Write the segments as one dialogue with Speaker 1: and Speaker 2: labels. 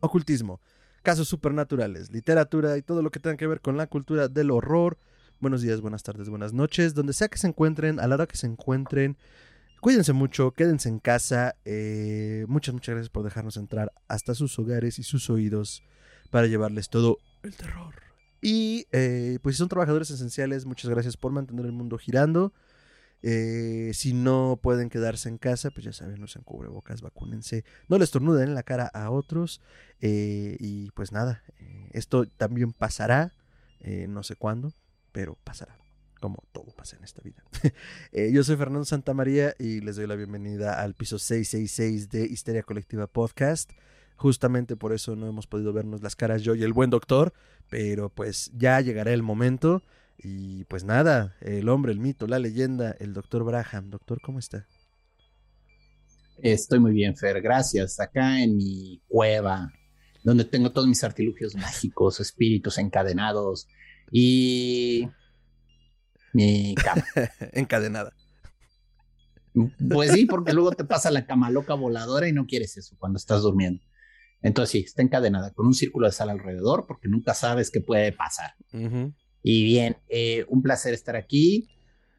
Speaker 1: ocultismo, casos supernaturales, literatura y todo lo que tenga que ver con la cultura del horror. Buenos días, buenas tardes, buenas noches, donde sea que se encuentren, a la hora que se encuentren. Cuídense mucho, quédense en casa. eh, muchas, muchas gracias por dejarnos entrar hasta sus hogares y sus oídos para llevarles todo el terror. Y eh, pues si son trabajadores esenciales, muchas gracias por mantener el mundo girando. Eh, si no pueden quedarse en casa, pues ya saben, usen cubrebocas, vacúnense, no les tornuden en la cara a otros. eh, y pues nada, eh, esto también pasará, no sé cuándo, pero pasará, como todo pasa en esta vida. Yo soy Fernando Santamaría y les doy la bienvenida al piso 666 de Histeria Colectiva Podcast. Justamente por eso no hemos podido vernos las caras yo y el buen doctor, pero pues ya llegará el momento. Y pues nada, el hombre, el mito, la leyenda, el doctor Braham. Doctor, ¿cómo está?
Speaker 2: Estoy muy bien, Fer, gracias. Acá en mi cueva, donde tengo todos mis artilugios mágicos, espíritus encadenados y mi cama.
Speaker 1: Encadenada.
Speaker 2: Pues sí, porque luego te pasa la cama loca voladora y no quieres eso cuando estás durmiendo. Entonces sí, está encadenada con un círculo de sal alrededor porque nunca sabes qué puede pasar. Y bien, eh, un placer estar aquí.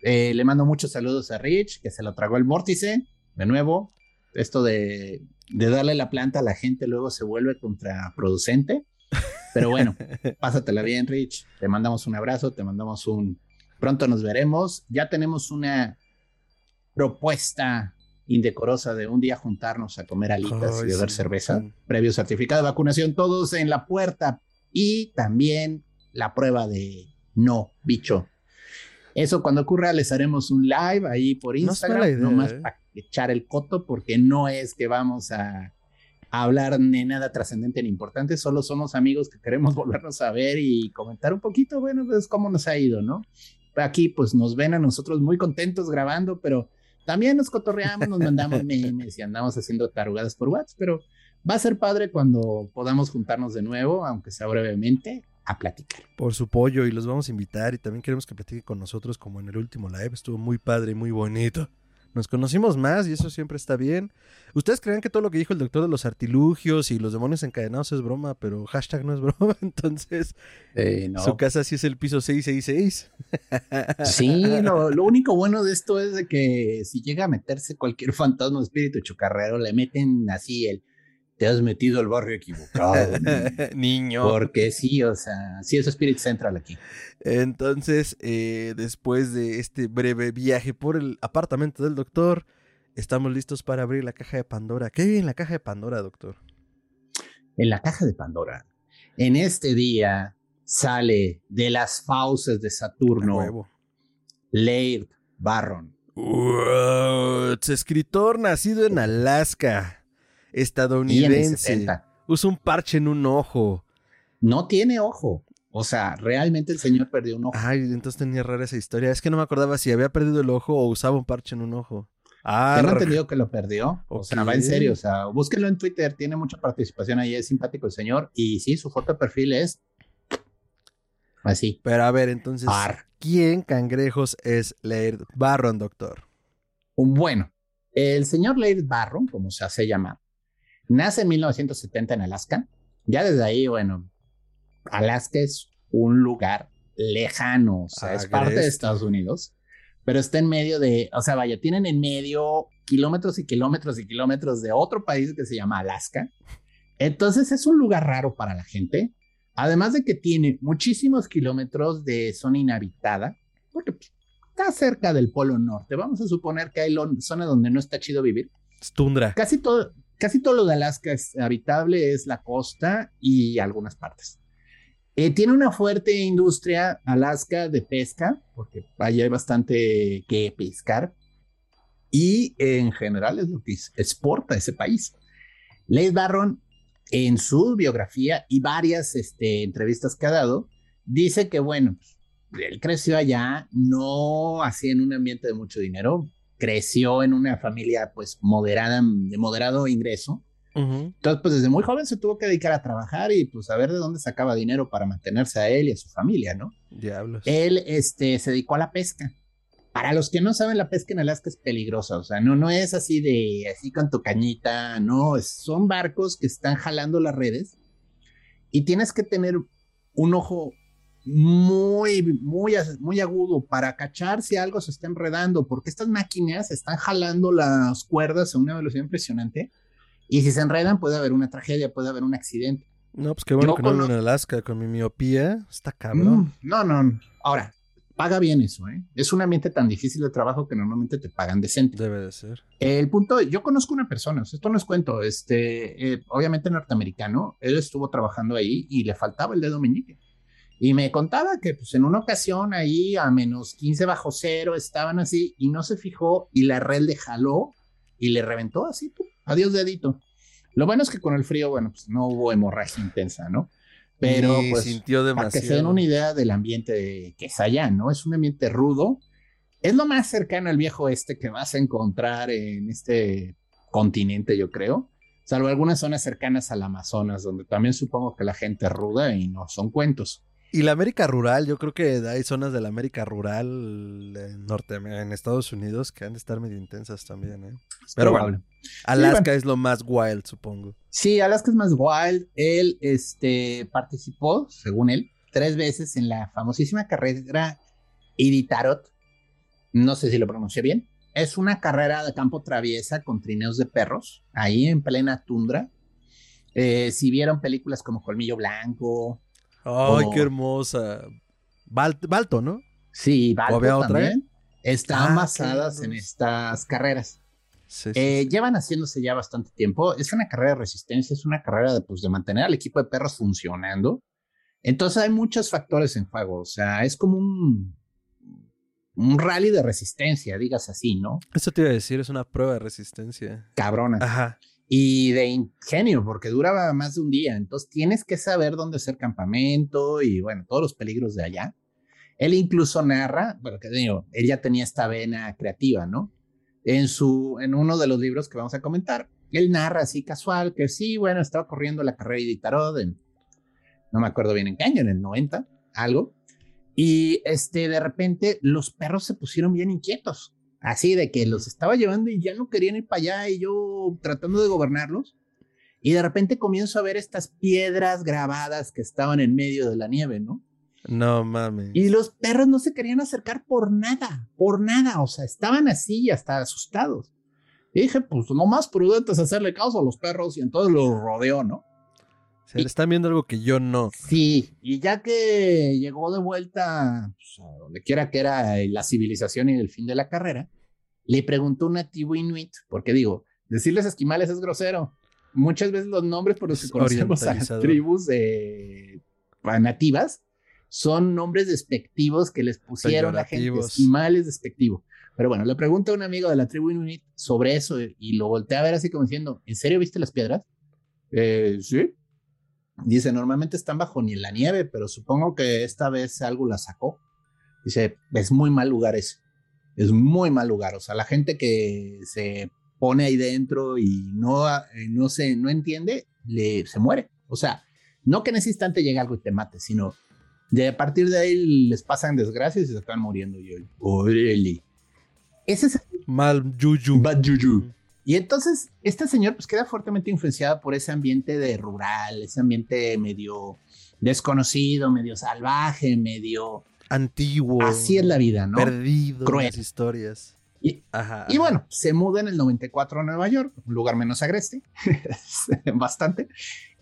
Speaker 2: Eh, le mando muchos saludos a Rich, que se lo tragó el vórtice. De nuevo, esto de, de darle la planta a la gente luego se vuelve contraproducente. Pero bueno, pásatela bien, Rich. Te mandamos un abrazo, te mandamos un... Pronto nos veremos. Ya tenemos una propuesta indecorosa de un día juntarnos a comer alitas y beber
Speaker 1: sí.
Speaker 2: cerveza. Previo certificado de vacunación, todos en la puerta. Y también la prueba de no, bicho. Eso cuando ocurra les haremos un live ahí por
Speaker 1: No
Speaker 2: Instagram,
Speaker 1: mala idea,
Speaker 2: nomás
Speaker 1: ¿eh?
Speaker 2: para echar el coto, porque no es que vamos a, a hablar de nada trascendente ni importante, solo somos amigos que queremos volvernos a ver y comentar un poquito, bueno, pues cómo nos ha ido, ¿no? Aquí pues nos ven a nosotros muy contentos grabando, pero también nos cotorreamos, nos mandamos memes y andamos haciendo tarugadas por WhatsApp, pero va a ser padre cuando podamos juntarnos de nuevo, aunque sea brevemente, a platicar.
Speaker 1: Por su pollo y los vamos a invitar y también queremos que platique con nosotros como en el último live. Estuvo muy padre y muy bonito. Nos conocimos más y eso siempre está bien. Ustedes creen que todo lo que dijo el doctor de los artilugios y los demonios encadenados es broma, pero hashtag no es broma. Entonces,
Speaker 2: Eh, no.
Speaker 1: su casa sí es el piso 666.
Speaker 2: Sí, lo, lo único bueno de esto es de que si llega a meterse cualquier fantasma o espíritu chocarrero, le meten así el te has metido al barrio equivocado. niño". Porque sí, o sea, sí es Spirit Central aquí.
Speaker 1: Entonces, eh, después de este breve viaje por el apartamento del doctor, estamos listos para abrir la caja de Pandora. ¿Qué hay en la caja de Pandora, doctor?
Speaker 2: En la caja de Pandora, en este día sale de las fauces de Saturno. Laird Barron.
Speaker 1: Escritor nacido en Alaska, estadounidense.
Speaker 2: 70.
Speaker 1: Usa un parche en un ojo.
Speaker 2: No tiene ojo. O sea, realmente el señor perdió un ojo.
Speaker 1: Ay, entonces tenía rara esa historia. Es que no me acordaba si había perdido el ojo o usaba un parche en un ojo. Ah,
Speaker 2: Tengo entendido que lo perdió. O sea, va en serio. O sea, búsquenlo en Twitter. Tiene mucha participación ahí. Es simpático el señor. Y sí, su foto de perfil es así.
Speaker 1: Pero a ver, entonces,
Speaker 2: Ar.
Speaker 1: ¿quién cangrejos es Laird Barron, doctor?
Speaker 2: Bueno, el señor Laird Barron, como se hace llamar, nace en 1970 en Alaska. Ya desde ahí, bueno, Alaska es un lugar lejano. O sea, es parte de. Estados Unidos. Pero está en medio de, o sea, vaya, tienen en medio kilómetros y kilómetros y kilómetros de otro país que se llama Alaska. Entonces es un lugar raro para la gente. Además de que tiene muchísimos kilómetros de zona inhabitada, porque pues, está cerca del Polo Norte. Vamos a suponer que hay zona donde no está chido vivir.
Speaker 1: Es tundra.
Speaker 2: Casi todo, casi todo lo de Alaska es habitable, es la costa y algunas partes. Eh, tiene una fuerte industria Alaska de pesca, porque allá hay bastante que pescar. Y en general es lo que exporta ese país. Leigh Barron en su biografía y varias este, entrevistas que ha dado, dice que, bueno, él creció allá, no así en un ambiente de mucho dinero, creció en una familia pues moderada, de moderado ingreso. Entonces, pues desde muy joven se tuvo que dedicar a trabajar y pues a ver de dónde sacaba dinero para mantenerse a él y a su familia, ¿no?
Speaker 1: Diablos.
Speaker 2: Él este, se dedicó a la pesca. Para los que no saben, la pesca en Alaska es peligrosa, o sea, no, no es así de, así con tu cañita, no, son barcos que están jalando las redes y tienes que tener un ojo muy, muy, muy agudo para cachar si algo se está enredando, porque estas máquinas están jalando las cuerdas a una velocidad impresionante y si se enredan puede haber una tragedia, puede haber un accidente.
Speaker 1: No, pues qué bueno que no en Alaska con mi miopía, está cabrón.
Speaker 2: Mm, no, no, ahora, paga bien eso, ¿eh? Es un ambiente tan difícil de trabajo que normalmente te pagan decente.
Speaker 1: Debe de ser.
Speaker 2: El punto, yo conozco una persona, esto no es cuento, este, eh, obviamente norteamericano, él estuvo trabajando ahí y le faltaba el dedo meñique. Y me contaba que pues en una ocasión ahí a menos 15 bajo cero estaban así y no se fijó y la red le jaló y le reventó así, adiós dedito. Lo bueno es que con el frío, bueno, pues no hubo hemorragia intensa, ¿no? Pero pues,
Speaker 1: sintió demasiado.
Speaker 2: para que se den una idea del ambiente que es allá, ¿no? Es un ambiente rudo. Es lo más cercano al viejo este que vas a encontrar en este continente, yo creo. Salvo algunas zonas cercanas al Amazonas, donde también supongo que la gente es ruda y no son cuentos.
Speaker 1: Y la América rural, yo creo que hay zonas de la América rural en norte, en Estados Unidos que han de estar medio intensas también, ¿eh? Pero bueno, Alaska es lo más wild, supongo.
Speaker 2: Sí, Alaska es más wild. Él este, participó, según él, tres veces en la famosísima carrera Iditarod. No sé si lo pronuncié bien. Es una carrera de campo traviesa con trineos de perros, ahí en plena tundra. Eh, si vieron películas como Colmillo Blanco,
Speaker 1: Ay, qué hermosa. Balto, ¿no?
Speaker 2: Sí, Balto también. Están ah, basadas en estas carreras. Eh, llevan haciéndose ya bastante tiempo. Es una carrera de resistencia, es una carrera de, pues, de mantener al equipo de perros funcionando. Entonces hay muchos factores en juego. O sea, es como un, un rally de resistencia, digas así, ¿no?
Speaker 1: Eso te iba a decir, es una prueba de resistencia.
Speaker 2: Cabrona.
Speaker 1: Ajá
Speaker 2: y de ingenio, porque duraba más de un día. Entonces tienes que saber dónde hacer campamento y bueno, todos los peligros de allá. Él incluso narra, bueno, que digo, él ya tenía esta vena creativa, ¿no? En, su, en uno de los libros que vamos a comentar, él narra así casual que sí, bueno, estaba corriendo la carrera de Tarot en, no me acuerdo bien en qué año, en el 90, algo. Y este, de repente los perros se pusieron bien inquietos Así de que los estaba llevando y ya no querían ir para allá y yo tratando de gobernarlos. Y de repente comienzo a ver estas piedras grabadas que estaban en medio de la nieve, ¿no?
Speaker 1: No mames.
Speaker 2: Y los perros no se querían acercar por nada, por nada. O sea, estaban así y hasta asustados. Y dije, pues lo más prudente es hacerle caso a los perros y entonces los rodeó, ¿no?
Speaker 1: Se le están viendo algo que yo no.
Speaker 2: Sí, y ya que llegó de vuelta pues, a donde quiera que era la civilización y el fin de la carrera, le preguntó un nativo inuit, porque digo, decirles esquimales es grosero. Muchas veces los nombres por los que conocemos a las tribus de, nativas son nombres despectivos que les pusieron la gente. Esquimales despectivo. Pero bueno, le pregunta a un amigo de la tribu inuit sobre eso y lo voltea a ver así como diciendo, ¿en serio viste las piedras? Eh, sí. Dice, normalmente están bajo ni la nieve, pero supongo que esta vez algo la sacó. Dice, es muy mal lugar ese. Es muy mal lugar. O sea, la gente que se pone ahí dentro y no, eh, no, se, no entiende, le, se muere. O sea, no que en ese instante llegue algo y te mate, sino de a partir de ahí les pasan desgracias y se están muriendo. Y yo, Ese es
Speaker 1: mal yuyu.
Speaker 2: Bad yuyu. Y entonces, este señor pues queda fuertemente influenciado por ese ambiente de rural, ese ambiente medio desconocido, medio salvaje, medio
Speaker 1: antiguo.
Speaker 2: Así es la vida, ¿no?
Speaker 1: Perdido Cruel. las historias.
Speaker 2: Y, y bueno, se muda en el 94 a Nueva York, un lugar menos agreste, bastante.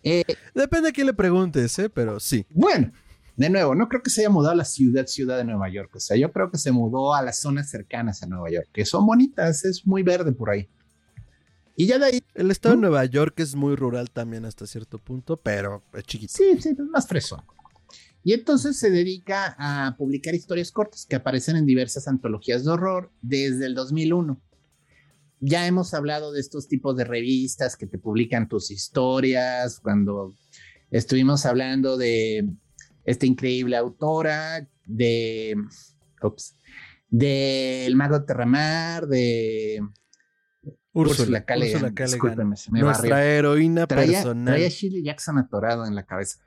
Speaker 1: Eh, Depende a quién le preguntes, ¿eh? pero sí.
Speaker 2: Bueno, de nuevo, no creo que se haya mudado a la ciudad, ciudad de Nueva York. O sea, yo creo que se mudó a las zonas cercanas a Nueva York, que son bonitas, es muy verde por ahí. Y ya de ahí.
Speaker 1: El estado de Nueva York es muy rural también hasta cierto punto, pero es chiquito.
Speaker 2: Sí, sí, es más fresco. Y entonces se dedica a publicar historias cortas que aparecen en diversas antologías de horror desde el 2001. ya hemos hablado de estos tipos de revistas que te publican tus historias, cuando estuvimos hablando de esta increíble autora, de, ups, de El Mago Terramar, de
Speaker 1: Úrsula, Callaghan. Nuestra heroína personal.
Speaker 2: Traía Shirley Jackson atorado en la cabeza.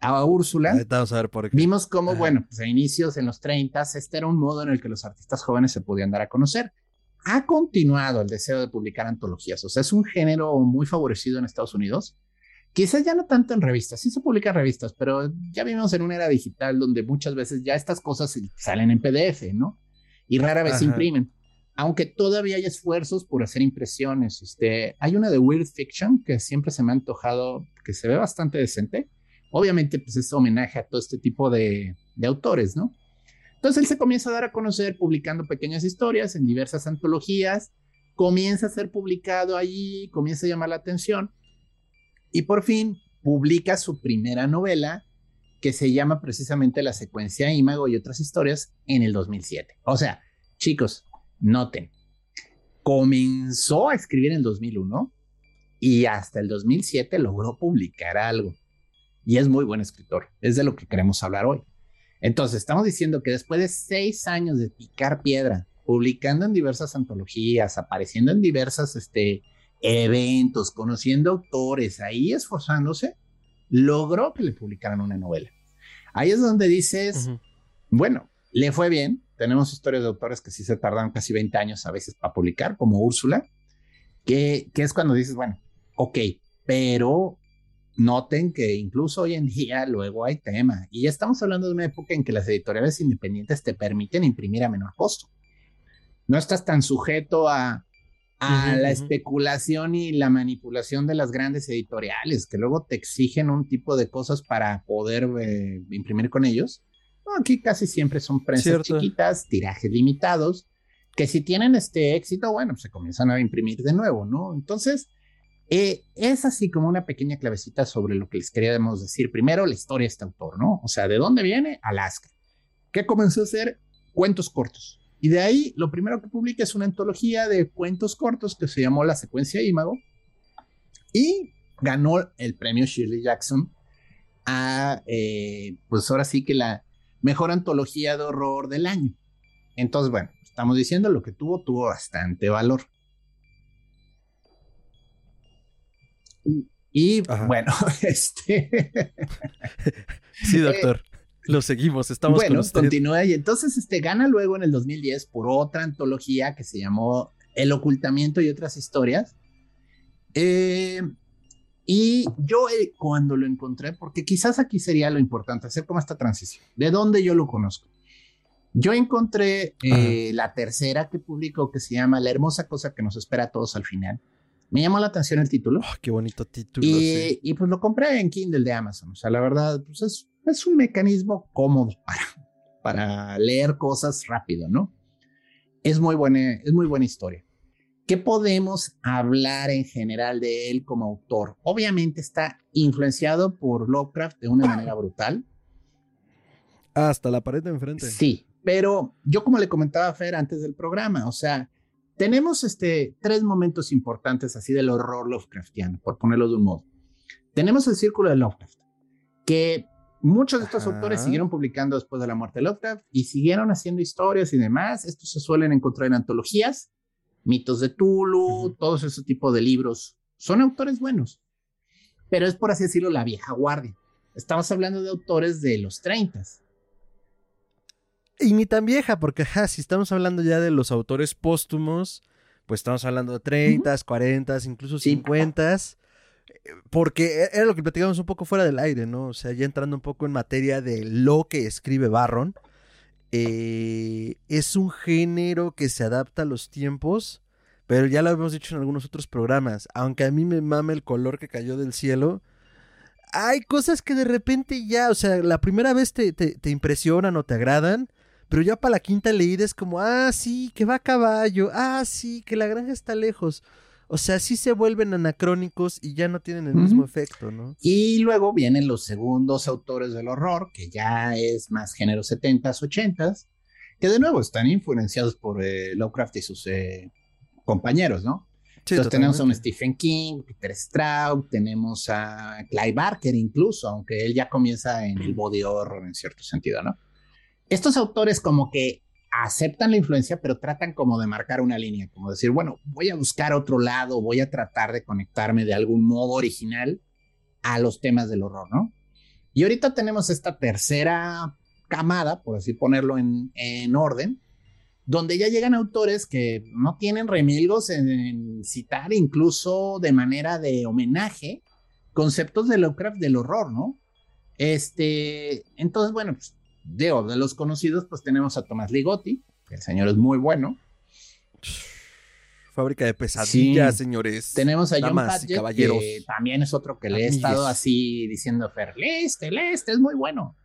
Speaker 2: A Úrsula,
Speaker 1: vamos a ver por qué.
Speaker 2: vimos cómo, bueno, pues a inicios en los 30, este era un modo en el que los artistas jóvenes se podían dar a conocer. Ha continuado el deseo de publicar antologías, o sea, es un género muy favorecido en Estados Unidos. Quizás ya no tanto en revistas, sí se publican revistas, pero ya vivimos en una era digital donde muchas veces ya estas cosas salen en PDF, ¿no? Y rara vez se imprimen aunque todavía hay esfuerzos por hacer impresiones. Este, hay una de Weird Fiction que siempre se me ha antojado, que se ve bastante decente. Obviamente, pues es homenaje a todo este tipo de, de autores, ¿no? Entonces él se comienza a dar a conocer publicando pequeñas historias en diversas antologías, comienza a ser publicado allí, comienza a llamar la atención y por fin publica su primera novela que se llama precisamente La secuencia Imago y otras historias en el 2007. O sea, chicos, Noten, comenzó a escribir en el 2001 y hasta el 2007 logró publicar algo. Y es muy buen escritor. Es de lo que queremos hablar hoy. Entonces, estamos diciendo que después de seis años de picar piedra, publicando en diversas antologías, apareciendo en diversos este, eventos, conociendo autores, ahí esforzándose, logró que le publicaran una novela. Ahí es donde dices, bueno, le fue bien, tenemos historias de autores que sí se tardan casi 20 años a veces para publicar, como Úrsula, que, que es cuando dices, bueno, ok, pero noten que incluso hoy en día luego hay tema. Y ya estamos hablando de una época en que las editoriales independientes te permiten imprimir a menor costo. No estás tan sujeto a, a la especulación y la manipulación de las grandes editoriales, que luego te exigen un tipo de cosas para poder eh, imprimir con ellos aquí casi siempre son prensas chiquitas, tirajes limitados, que si tienen este éxito, bueno, se comienzan a imprimir de nuevo, ¿no? Entonces, eh, es así como una pequeña clavecita sobre lo que les queríamos decir. Primero, la historia de este autor, ¿no? O sea, ¿de dónde viene? Alaska. ¿Qué comenzó a hacer? Cuentos cortos. Y de ahí, lo primero que publica es una antología de cuentos cortos que se llamó La Secuencia Imago. Y ganó el premio Shirley Jackson a, eh, pues ahora sí que la, mejor antología de horror del año. Entonces, bueno, estamos diciendo lo que tuvo, tuvo bastante valor. Y bueno, este.
Speaker 1: sí, doctor. lo seguimos, estamos
Speaker 2: bueno,
Speaker 1: con usted.
Speaker 2: continúa y entonces este gana luego en el 2010 por otra antología que se llamó El ocultamiento y otras historias. Eh, y yo eh, cuando lo encontré, porque quizás aquí sería lo importante, hacer como esta transición, ¿de dónde yo lo conozco? Yo encontré eh, la tercera que publicó que se llama La hermosa cosa que nos espera a todos al final. Me llamó la atención el título.
Speaker 1: Oh, qué bonito título.
Speaker 2: Y, y, pues lo compré en Kindle de Amazon. O sea, la verdad, pues es, es un mecanismo cómodo para, para leer cosas rápido, ¿no? Es muy buena, es muy buena historia. ¿Qué podemos hablar en general de él como autor? Obviamente está influenciado por Lovecraft de una manera brutal.
Speaker 1: Hasta la pared de enfrente.
Speaker 2: Sí, pero yo como le comentaba a Fer antes del programa, o sea, tenemos este, tres momentos importantes así del horror Lovecraftiano, por ponerlo de un modo. Tenemos el círculo de Lovecraft, que muchos de estos autores siguieron publicando después de la muerte de Lovecraft y siguieron haciendo historias y demás. Estos se suelen encontrar en antologías Mitos de Tulu, todos ese tipo de libros. Son autores buenos, pero es por así decirlo la vieja guardia. Estamos hablando de autores de los 30.
Speaker 1: Y ni tan vieja, porque si estamos hablando ya de los autores póstumos, pues estamos hablando de 30, 40, incluso 50. Porque e, era lo que platicamos un poco fuera del aire, ¿no? O sea, ya entrando un poco en materia de lo que escribe Barron. Eh, es un género que se adapta a los tiempos, pero ya lo hemos dicho en algunos otros programas. Aunque a mí me mame el color que cayó del cielo, hay cosas que de repente ya, o sea, la primera vez te, te impresionan o te agradan, pero ya para la quinta leída es como, ah, sí, que va a caballo, ah, sí, que la granja está lejos. O sea, sí se vuelven anacrónicos y ya no tienen el mismo efecto, ¿no?
Speaker 2: Y luego vienen los segundos autores del horror, que ya es más género 70s, 80s, que de nuevo están influenciados por eh, Lovecraft y sus, eh, compañeros, ¿no? Entonces tenemos a un Stephen King, Peter Straub, tenemos a Clive Barker incluso, aunque él ya comienza en el body horror en cierto sentido, ¿no? Estos autores como que aceptan la influencia, pero tratan como de marcar una línea, como decir, bueno, voy a buscar otro lado, voy a tratar de conectarme de algún modo original a los temas del horror, ¿no? Y ahorita tenemos esta tercera camada, por así ponerlo en, en orden, donde ya llegan autores que no tienen remilgos en, citar incluso de manera de homenaje conceptos de Lovecraft del horror, ¿no? Este, entonces, bueno, pues, de, de los conocidos, pues tenemos a Tomás Ligotti, que el señor es muy bueno.
Speaker 1: Fábrica de pesadillas, señores.
Speaker 2: Tenemos a John Padgett, que también es otro que le he estado así diciendo, Fer, este, este, es muy bueno.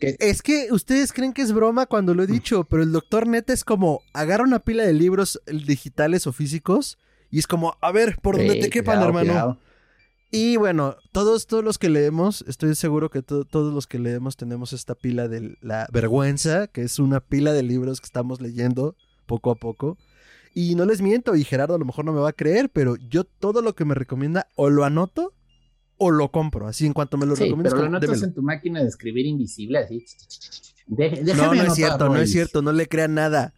Speaker 1: Es que ustedes creen que es broma cuando lo he dicho, pero el doctor Neta es como agarra una pila de libros digitales o físicos y es como, a ver, por donde te quepan, hermano. Y bueno, todos, todos los que leemos, estoy seguro que todos los que leemos tenemos esta pila de la vergüenza, que es una pila de libros que estamos leyendo poco a poco. Y no les miento, y Gerardo a lo mejor no me va a creer, pero yo todo lo que me recomienda o lo anoto o lo compro. Así en cuanto me lo
Speaker 2: sí, Pero lo notas en tu máquina de escribir invisible, así.
Speaker 1: no, no es cierto, no es cierto, no le crean nada.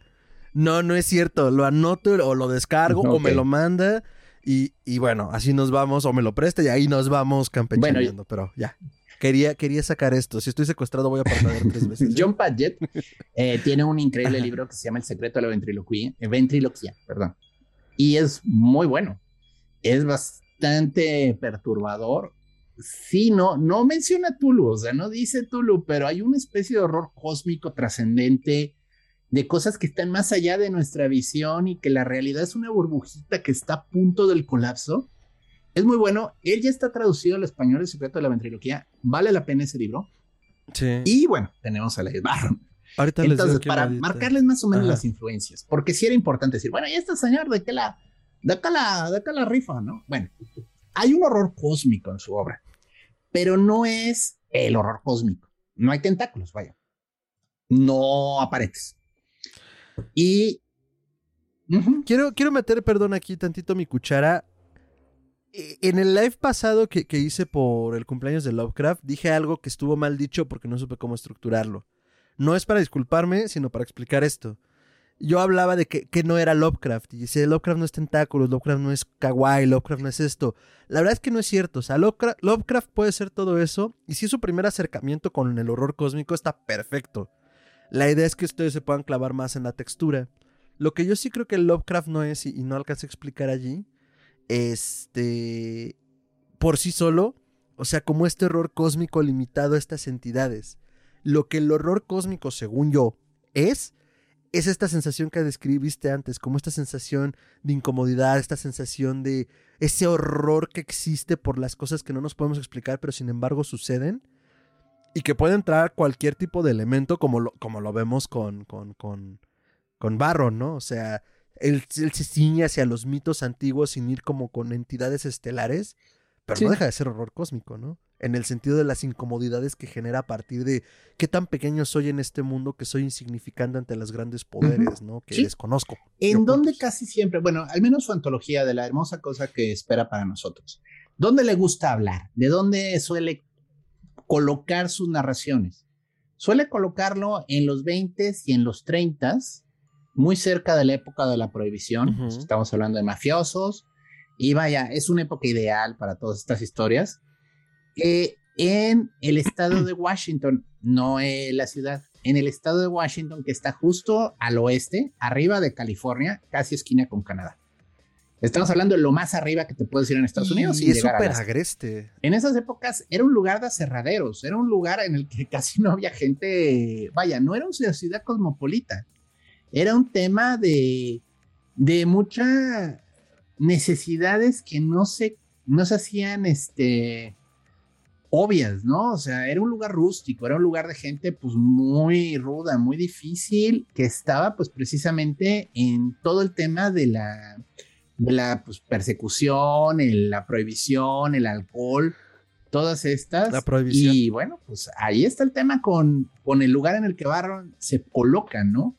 Speaker 1: No, no es cierto. Lo anoto o lo descargo o me lo manda. Y, y, bueno, así nos vamos, o me lo presta y ahí nos vamos campechaneando. Bueno, pero ya. Quería, quería sacar esto. Si estoy secuestrado, voy a parpadear tres veces.
Speaker 2: ¿eh? John Padgett eh, tiene un increíble libro que se llama El secreto de la ventriloquía, eh, ventriloquía, perdón. Y es muy bueno. Es bastante perturbador sí, no, no menciona Tulu, o sea, no dice Tulu, pero hay una especie de horror cósmico trascendente de cosas que están más allá de nuestra visión y que la realidad es una burbujita que está a punto del colapso. Es muy bueno. Él ya está traducido al español, El secreto de la ventriloquía. Vale la pena ese libro. Sí. Y bueno, tenemos a la Barron. Ahorita Entonces, para marcarles más o menos las influencias, porque sí era importante decir, bueno, ¿y este señor de qué la, de acá la, de acá la rifa, no? Bueno, hay un horror cósmico en su obra, pero no es el horror cósmico. No hay tentáculos, vaya. No aparentes. Y
Speaker 1: quiero, quiero meter, perdón, aquí tantito mi cuchara. E, en el live pasado que, que, hice por el cumpleaños de Lovecraft, dije algo que estuvo mal dicho porque no supe cómo estructurarlo. No es para disculparme, sino para explicar esto yo hablaba de que, no era Lovecraft. Y decía, Lovecraft no es tentáculos, Lovecraft no es kawaii, Lovecraft no es esto. La verdad es que no es cierto. O sea, Lovecraft, puede ser todo eso. Y si es su primer acercamiento con el horror cósmico, está perfecto. La idea es que ustedes se puedan clavar más en la textura. Lo que yo sí creo que Lovecraft no es, y, no alcancé a explicar allí, este. Por sí solo, o sea, como este horror cósmico limitado a estas entidades. Lo que el horror cósmico, según yo, es es esta sensación que describiste antes, como esta sensación de incomodidad, esta sensación de ese horror que existe por las cosas que no nos podemos explicar, pero sin embargo suceden. Y que puede entrar cualquier tipo de elemento, como lo, como lo vemos con, con, con, con Barron, ¿no? O sea, él, se ciñe hacia los mitos antiguos sin ir como con entidades estelares, pero no deja de ser horror cósmico, ¿no? en el sentido de las incomodidades que genera a partir de qué tan pequeño soy en este mundo que soy insignificante ante los grandes poderes, ¿no? Que desconozco.
Speaker 2: En donde casi siempre, bueno, al menos su antología de la hermosa cosa que espera para nosotros. ¿Dónde le gusta hablar? ¿De dónde suele colocar sus narraciones? Suele colocarlo en los 20 y en los 30 muy cerca de la época de la prohibición. Estamos hablando de mafiosos. Y vaya, es una época ideal para todas estas historias eh, en el estado de Washington, no en la ciudad, en el estado de Washington que está justo al oeste, arriba de California, casi esquina con Canadá. Estamos hablando de lo más arriba que te puedes ir en Estados Unidos.
Speaker 1: Y es súper agreste.
Speaker 2: En esas épocas era un lugar de aserraderos, era un lugar en el que casi no había gente, vaya, no era una ciudad cosmopolita, era un tema de, de muchas necesidades que no se, no se hacían, este, obvias, ¿no? O sea, era un lugar rústico, era un lugar de gente pues muy ruda, muy difícil, que estaba pues precisamente en todo el tema de la, de la pues, persecución, la prohibición, el alcohol, todas estas. La prohibición. Y bueno, pues ahí está el tema con, con el lugar en el que Barron se coloca, ¿no?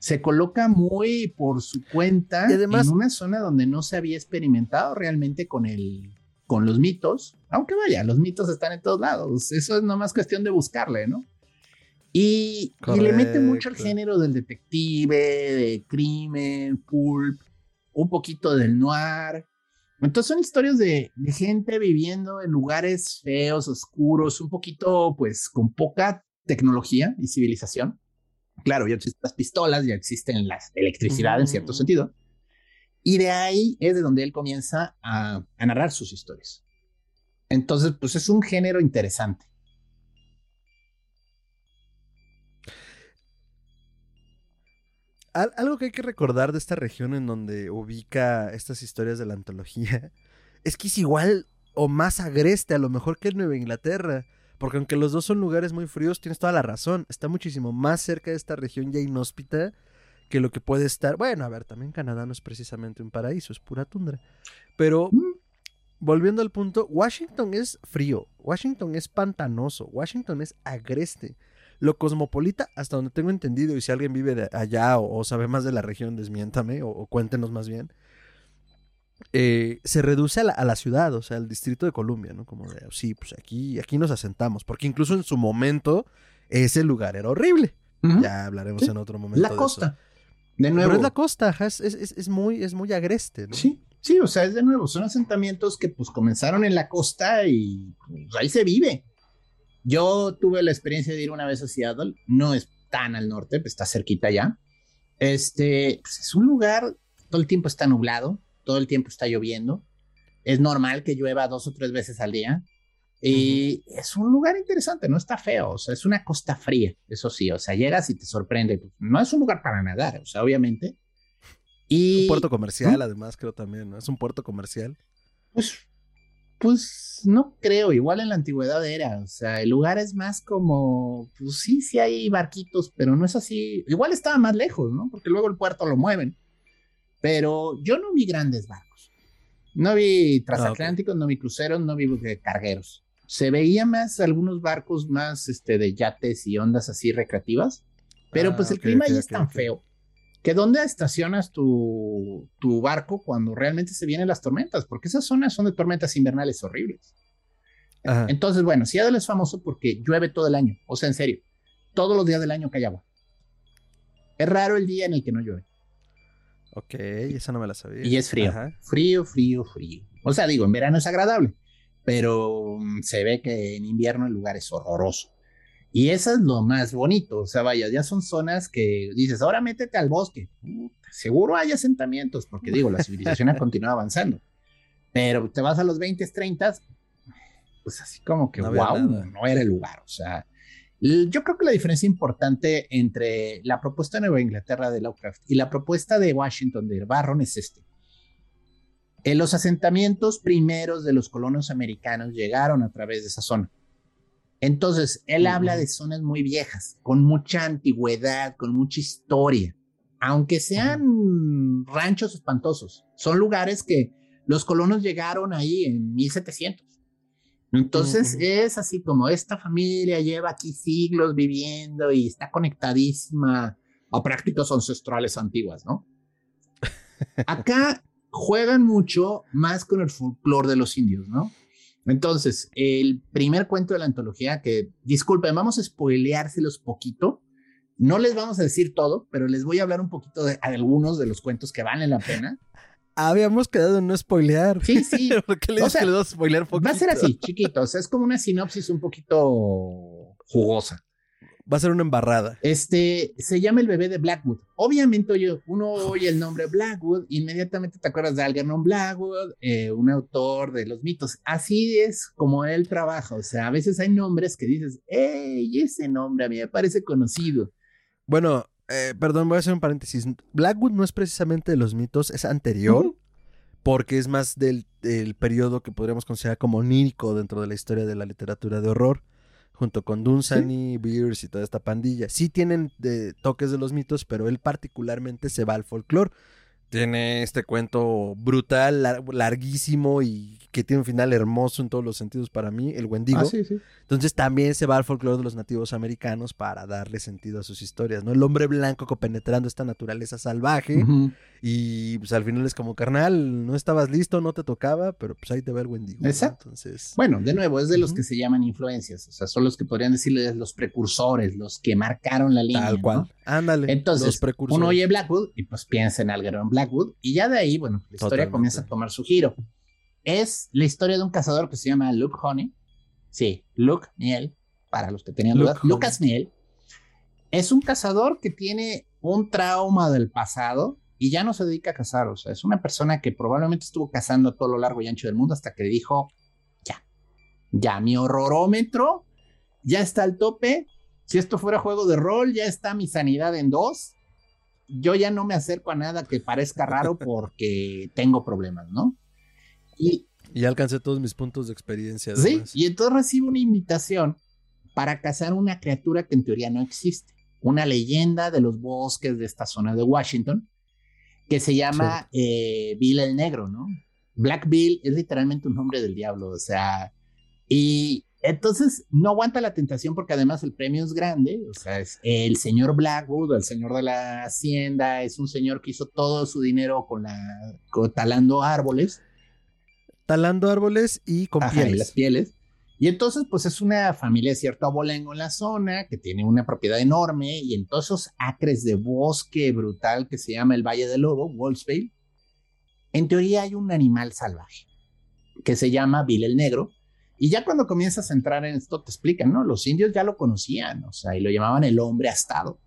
Speaker 2: se coloca muy por su cuenta
Speaker 1: además,
Speaker 2: en una zona donde no se había experimentado realmente con el con los mitos, aunque vaya, los mitos están en todos lados, eso es nomás cuestión de buscarle, ¿no? Y, y le mete mucho el género del detective, de crimen, pulp, un poquito del noir. Entonces son historias de, de, gente viviendo en lugares feos, oscuros, un poquito pues con poca tecnología y civilización. Claro, ya existen las pistolas, ya existen la electricidad mm. en cierto sentido. Y de ahí es de donde él comienza a, a narrar sus historias. Entonces, pues es un género interesante.
Speaker 1: Algo que hay que recordar de esta región en donde ubica estas historias de la antología es que es igual o más agreste a lo mejor que en Nueva Inglaterra. Porque aunque los dos son lugares muy fríos, tienes toda la razón. Está muchísimo más cerca de esta región ya inhóspita que lo que puede estar. Bueno, a ver, también Canadá no es precisamente un paraíso, es pura tundra. Pero mm. volviendo al punto, Washington es frío, Washington es pantanoso, Washington es agreste lo cosmopolita, hasta donde tengo entendido, y si alguien vive de allá o, sabe más de la región, desmiéntame o, cuéntenos más bien, eh, se reduce a la, ciudad, o sea, al distrito de Columbia, ¿no? Como de, sí, pues aquí, aquí nos asentamos, porque incluso en su momento ese lugar era horrible. Ya hablaremos en otro momento.
Speaker 2: La costa. De nuevo.
Speaker 1: Pero es la costa, es, es, es, muy, es muy agreste, ¿no?
Speaker 2: Sí, sí, o sea, es de nuevo, son asentamientos que pues comenzaron en la costa y pues, ahí se vive. Yo tuve la experiencia de ir una vez a Seattle, no es tan al norte, pues está cerquita ya. Este, pues es un lugar, todo el tiempo está nublado, todo el tiempo está lloviendo. Es normal que llueva dos o tres veces al día. Y es un lugar interesante, no está feo, o sea, es una costa fría, eso sí, o sea, llegas y te sorprende. Pues, no es un lugar para nadar, o sea, obviamente.
Speaker 1: Y... Un puerto comercial, además, creo también, ¿no? Es un puerto comercial.
Speaker 2: Pues pues no creo, igual en la antigüedad era, o sea, el lugar es más como, pues sí, sí hay barquitos, pero no es así, igual estaba más lejos, ¿no? Porque luego el puerto lo mueven, pero yo no vi grandes barcos, no vi transatlánticos, no vi cruceros, no vi cargueros, se veía más algunos barcos más este, de yates y ondas así recreativas, pero pues ah, el clima ya es tan feo que dónde estacionas tu, tu, barco cuando realmente se vienen las tormentas, porque esas zonas son de tormentas invernales horribles. Entonces, bueno, Seattle es famoso porque llueve todo el año, o sea, en serio, todos los días del año cae agua. Es raro el día en el que no llueve.
Speaker 1: Ok, esa no me la sabía.
Speaker 2: Y es frío, frío, frío, frío. O sea, digo, en verano es agradable, pero mm, se ve que en invierno el lugar es horroroso. Y eso es lo más bonito, o sea, vaya, ya son zonas que dices, ahora métete al bosque. seguro hay asentamientos, porque digo, la civilización ha continuado avanzando. Pero te vas a los 20, 30, pues así como que, wow, no era el lugar. O sea, yo creo que la diferencia importante entre la propuesta de Nueva Inglaterra de Lovecraft y la propuesta de Washington de Barron es este. En los asentamientos primeros de los colonos americanos llegaron a través de esa zona. Entonces, él habla de zonas muy viejas, con mucha antigüedad, con mucha historia, aunque sean ranchos espantosos. Son lugares que los colonos llegaron ahí en 1700. Entonces, es así como esta familia lleva aquí siglos viviendo y está conectadísima a prácticas ancestrales antiguas, ¿no? Acá juegan mucho más con el folclore de los indios, ¿no? Entonces, el primer cuento de la antología, que disculpen, vamos a spoileárselos poquito. No les vamos a decir todo, pero les voy a hablar un poquito de algunos de los cuentos que valen la pena.
Speaker 1: Habíamos quedado en no spoilear.
Speaker 2: Sí, sí.
Speaker 1: ¿Por qué le a spoilear poquito?
Speaker 2: Va a ser así, chiquitos. es como una sinopsis un poquito jugosa.
Speaker 1: Va a ser una embarrada.
Speaker 2: Este se llama El bebé de Blackwood. Obviamente, oye, uno oye el nombre Blackwood, inmediatamente te acuerdas de Algernon Blackwood, eh, un autor de los mitos. Así es como él trabaja. O sea, a veces hay nombres que dices, ¡Ey! Ese nombre a mí me parece conocido.
Speaker 1: Bueno, eh, perdón, voy a hacer un paréntesis. Blackwood no es precisamente de los mitos, es anterior. Porque es más del, del periodo que podríamos considerar como onírico dentro de la historia de la literatura de horror junto con Dunsany, Beers y toda esta pandilla. Sí tienen de, toques de los mitos, pero él particularmente se va al folclore. Tiene este cuento brutal, larguísimo y que tiene un final hermoso en todos los sentidos para mí, el Wendigo.
Speaker 2: Ah, sí, sí.
Speaker 1: Entonces también se va al folclore de los nativos americanos para darle sentido a sus historias, ¿no? El hombre blanco copenetrando esta naturaleza salvaje y pues al final es como, carnal, no estabas listo, no te tocaba, pero pues ahí te va el Wendigo.
Speaker 2: Exacto. Entonces... Bueno, de nuevo, es de los que se llaman influencias, o sea, son los que podrían decirles los precursores, los que marcaron la línea.
Speaker 1: Tal cual. Ándale.
Speaker 2: Entonces, uno oye Blackwood y pues piensa en Algernon Blackwood y ya de ahí, bueno, la historia comienza a tomar su giro es la historia de un cazador que se llama Luke Honey. Sí, Luke Miel, para los que tenían dudas. Lucas Miel. Es un cazador que tiene un trauma del pasado y ya no se dedica a cazar. O sea, es una persona que probablemente estuvo cazando a todo lo largo y ancho del mundo hasta que dijo, ya, ya, mi horrorómetro ya está al tope. Si esto fuera juego de rol, ya está mi sanidad en dos. Yo ya no me acerco a nada que parezca raro porque tengo problemas, ¿no?
Speaker 1: Y, ya alcancé todos mis puntos de experiencia.
Speaker 2: Sí, y entonces recibo una invitación para cazar una criatura que en teoría no existe. Una leyenda de los bosques de esta zona de Washington que se llama eh, Bill el Negro, ¿no? Black Bill es literalmente un nombre del diablo, o sea, y entonces no aguanta la tentación porque además el premio es grande, o sea, es el señor Blackwood, el señor de la hacienda, es un señor que hizo todo su dinero con la talando árboles
Speaker 1: talando árboles y con pieles.
Speaker 2: Y las pieles. Y entonces, pues es una familia de cierto abolengo en la zona que tiene una propiedad enorme y en todos esos acres de bosque brutal que se llama el Valle del Lobo, Wolfsvale, en teoría hay un animal salvaje que se llama Bill el Negro. Y ya cuando comienzas a entrar en esto, te explican, ¿no? Los indios ya lo conocían, o sea, y lo llamaban el hombre astado.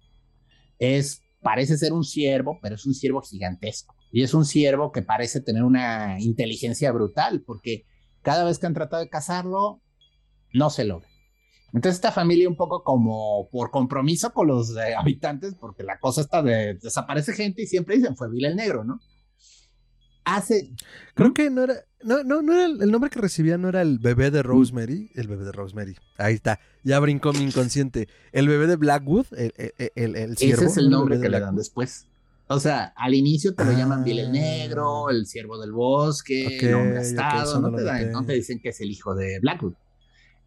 Speaker 2: Es, parece ser un ciervo, pero es un ciervo gigantesco. Y es un ciervo que parece tener una inteligencia brutal, porque cada vez que han tratado de cazarlo, no se logra. Entonces esta familia un poco como por compromiso con los eh, habitantes, porque la cosa está de desaparece gente y siempre dicen fue Vila el Negro, ¿no? Hace...
Speaker 1: Creo ¿Mm? que no era, no, no, no era el, nombre que recibía, no era el bebé de Rosemary, el bebé de Rosemary, ahí está, ya brincó mi inconsciente. El bebé de Blackwood, el, el, el,
Speaker 2: ciervo. Ese es el nombre que le dan después. O sea, al inicio te lo llaman Bill el Negro, ah. el Siervo del Bosque, el Hombre Astado, no, te no, te dicen que es el hijo de Blackwood.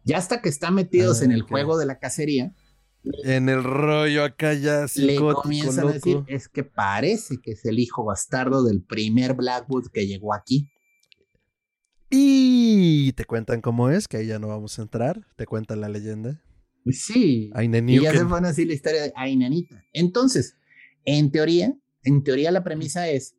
Speaker 2: Ya hasta que están metidos en el ah, juego de la cacería.
Speaker 1: En el rollo acá ya
Speaker 2: Le comienzan a decir, es que parece que es el hijo bastardo del primer Blackwood que llegó aquí.
Speaker 1: Y te cuentan cómo es, que ahí ya no vamos a entrar, te cuentan la leyenda.
Speaker 2: Sí. y ya se van a decir la historia de Ainanita. Entonces, en teoría, en teoría la premisa es,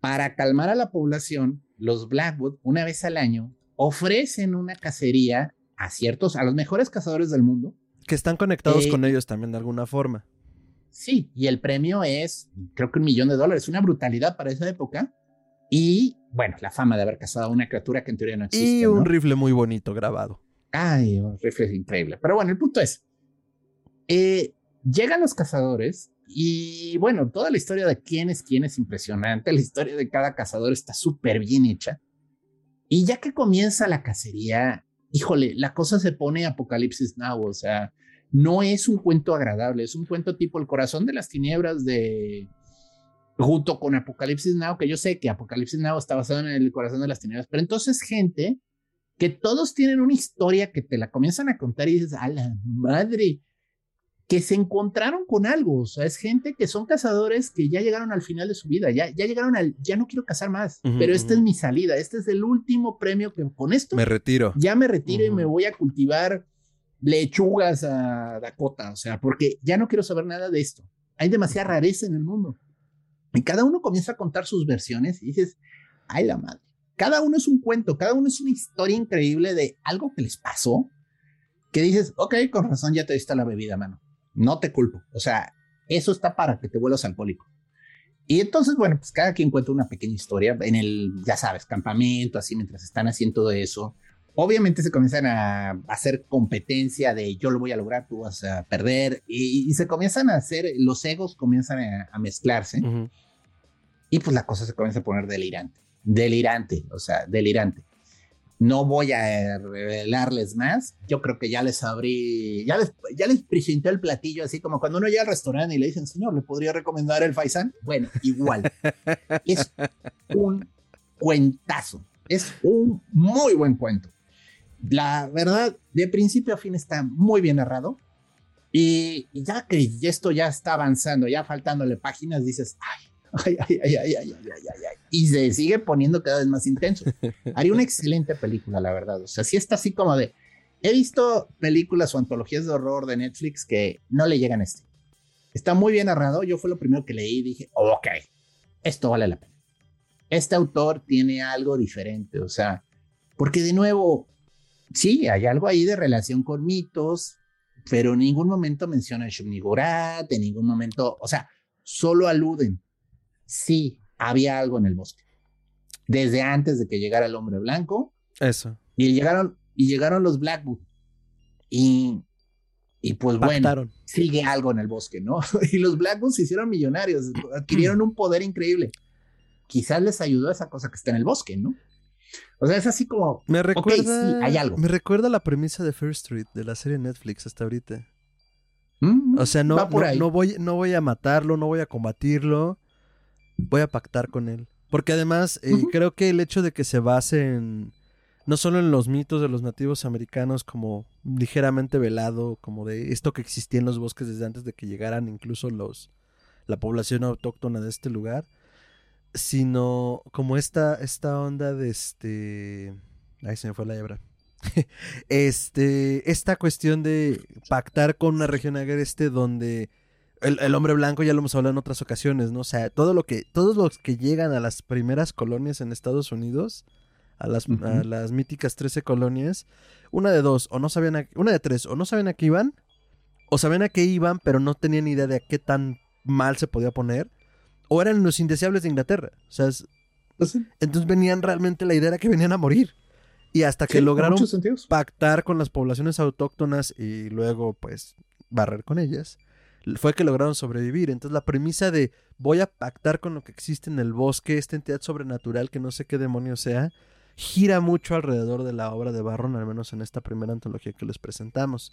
Speaker 2: para calmar a la población, los Blackwood, una vez al año, ofrecen una cacería a ciertos, a los mejores cazadores del mundo.
Speaker 1: Que están conectados con eh, ellos también de alguna forma.
Speaker 2: Sí, y el premio es, creo que un millón de dólares, una brutalidad para esa época. Y, bueno, la fama de haber cazado a una criatura que en teoría no existe.
Speaker 1: Y un rifle muy bonito grabado.
Speaker 2: Ay, un rifle increíble. Pero bueno, el punto es, eh, llegan los cazadores y bueno, toda la historia de quién es quién es impresionante. La historia de cada cazador está súper bien hecha. Y ya que comienza la cacería, híjole, la cosa se pone Apocalipsis Now. O sea, no es un cuento agradable, es un cuento tipo El corazón de las tinieblas de. junto con Apocalipsis Now, que yo sé que Apocalipsis Now está basado en el corazón de las tinieblas, pero entonces, gente que todos tienen una historia que te la comienzan a contar y dices, a la madre que se encontraron con algo, o sea, es gente que son cazadores que ya llegaron al final de su vida, ya, ya llegaron al, ya no quiero cazar más, pero esta es mi salida, este es el último premio que con esto
Speaker 1: me retiro.
Speaker 2: Ya me retiro y me voy a cultivar lechugas a Dakota, o sea, porque ya no quiero saber nada de esto. Hay demasiada rareza en el mundo. Y cada uno comienza a contar sus versiones y dices, ay la madre. Cada uno es un cuento, cada uno es una historia increíble de algo que les pasó, que dices, ok, con razón ya te diste la bebida, mano no te culpo. O sea, eso está para que te vuelvas alcohólico. Y entonces, bueno, pues cada quien cuenta una pequeña historia en el, ya sabes, campamento, así mientras están haciendo todo eso. Obviamente se comienzan a hacer competencia de yo lo voy a lograr, tú vas a perder, y, se comienzan a hacer, los egos comienzan a, mezclarse, y pues la cosa se comienza a poner delirante, delirante, o sea, delirante. No voy a revelarles más. Yo creo que ya les abrí, ya les, ya les presenté el platillo, así como cuando uno llega al restaurante y le dicen, señor, ¿le podría recomendar el faisán? Bueno, igual. es un cuentazo. Es un muy buen cuento. La verdad, de principio a fin está muy bien narrado. Y ya que esto ya está avanzando, ya faltándole páginas, dices, ay, ay, ay, ay, ay, ay, ay, ay, ay, y se sigue poniendo cada vez más intenso. Haría una excelente película, la verdad. O sea, sí está así como de, he visto películas o antologías de horror de Netflix que no le llegan a este. Está muy bien narrado. Yo fue lo primero que leí y dije, ok, esto vale la pena. Este autor tiene algo diferente, o sea, porque de nuevo, sí, hay algo ahí de relación con mitos, pero en ningún momento menciona Shumnigorat, en ningún momento, o sea, solo aluden. Sí, había algo en el bosque. Desde antes de que llegara el hombre blanco.
Speaker 1: Eso.
Speaker 2: Y llegaron, y llegaron los Blackwood. Y, y pues bueno, sigue algo en el bosque, ¿no? y los Blackwood se hicieron millonarios, adquirieron un poder increíble. Quizás les ayudó esa cosa que está en el bosque, ¿no? O sea, es así como.
Speaker 1: Me recuerda. hay algo. Me recuerda la premisa de First Street, de la serie Netflix hasta ahorita. Mm, o sea, no, no, voy, no voy a matarlo, no voy a combatirlo. Voy a pactar con él. Porque además, eh, creo que el hecho de que se base en. No solo en los mitos de los nativos americanos, como ligeramente velado, como de esto que existía en los bosques desde antes de que llegaran incluso los la población autóctona de este lugar sino como esta, esta onda de este... Ahí se me fue la hebra. este, esta cuestión de pactar con una región agreste donde el, hombre blanco ya lo hemos hablado en otras ocasiones, ¿no? O sea, todo lo que, todos los que llegan a las primeras colonias en Estados Unidos, a las, a las míticas 13 colonias, una de dos, o no sabían, a, una de tres, o no sabían a qué iban, o sabían a qué iban, pero no tenían idea de a qué tan mal se podía poner, o eran los indeseables de Inglaterra. O sea, pues entonces venían realmente, la idea era que venían a morir. Y hasta que lograron pactar con las poblaciones autóctonas y luego, pues, barrer con ellas, fue que lograron sobrevivir. Entonces, la premisa de voy a pactar con lo que existe en el bosque, esta entidad sobrenatural que no sé qué demonio sea, gira mucho alrededor de la obra de Barron, al menos en esta primera antología que les presentamos.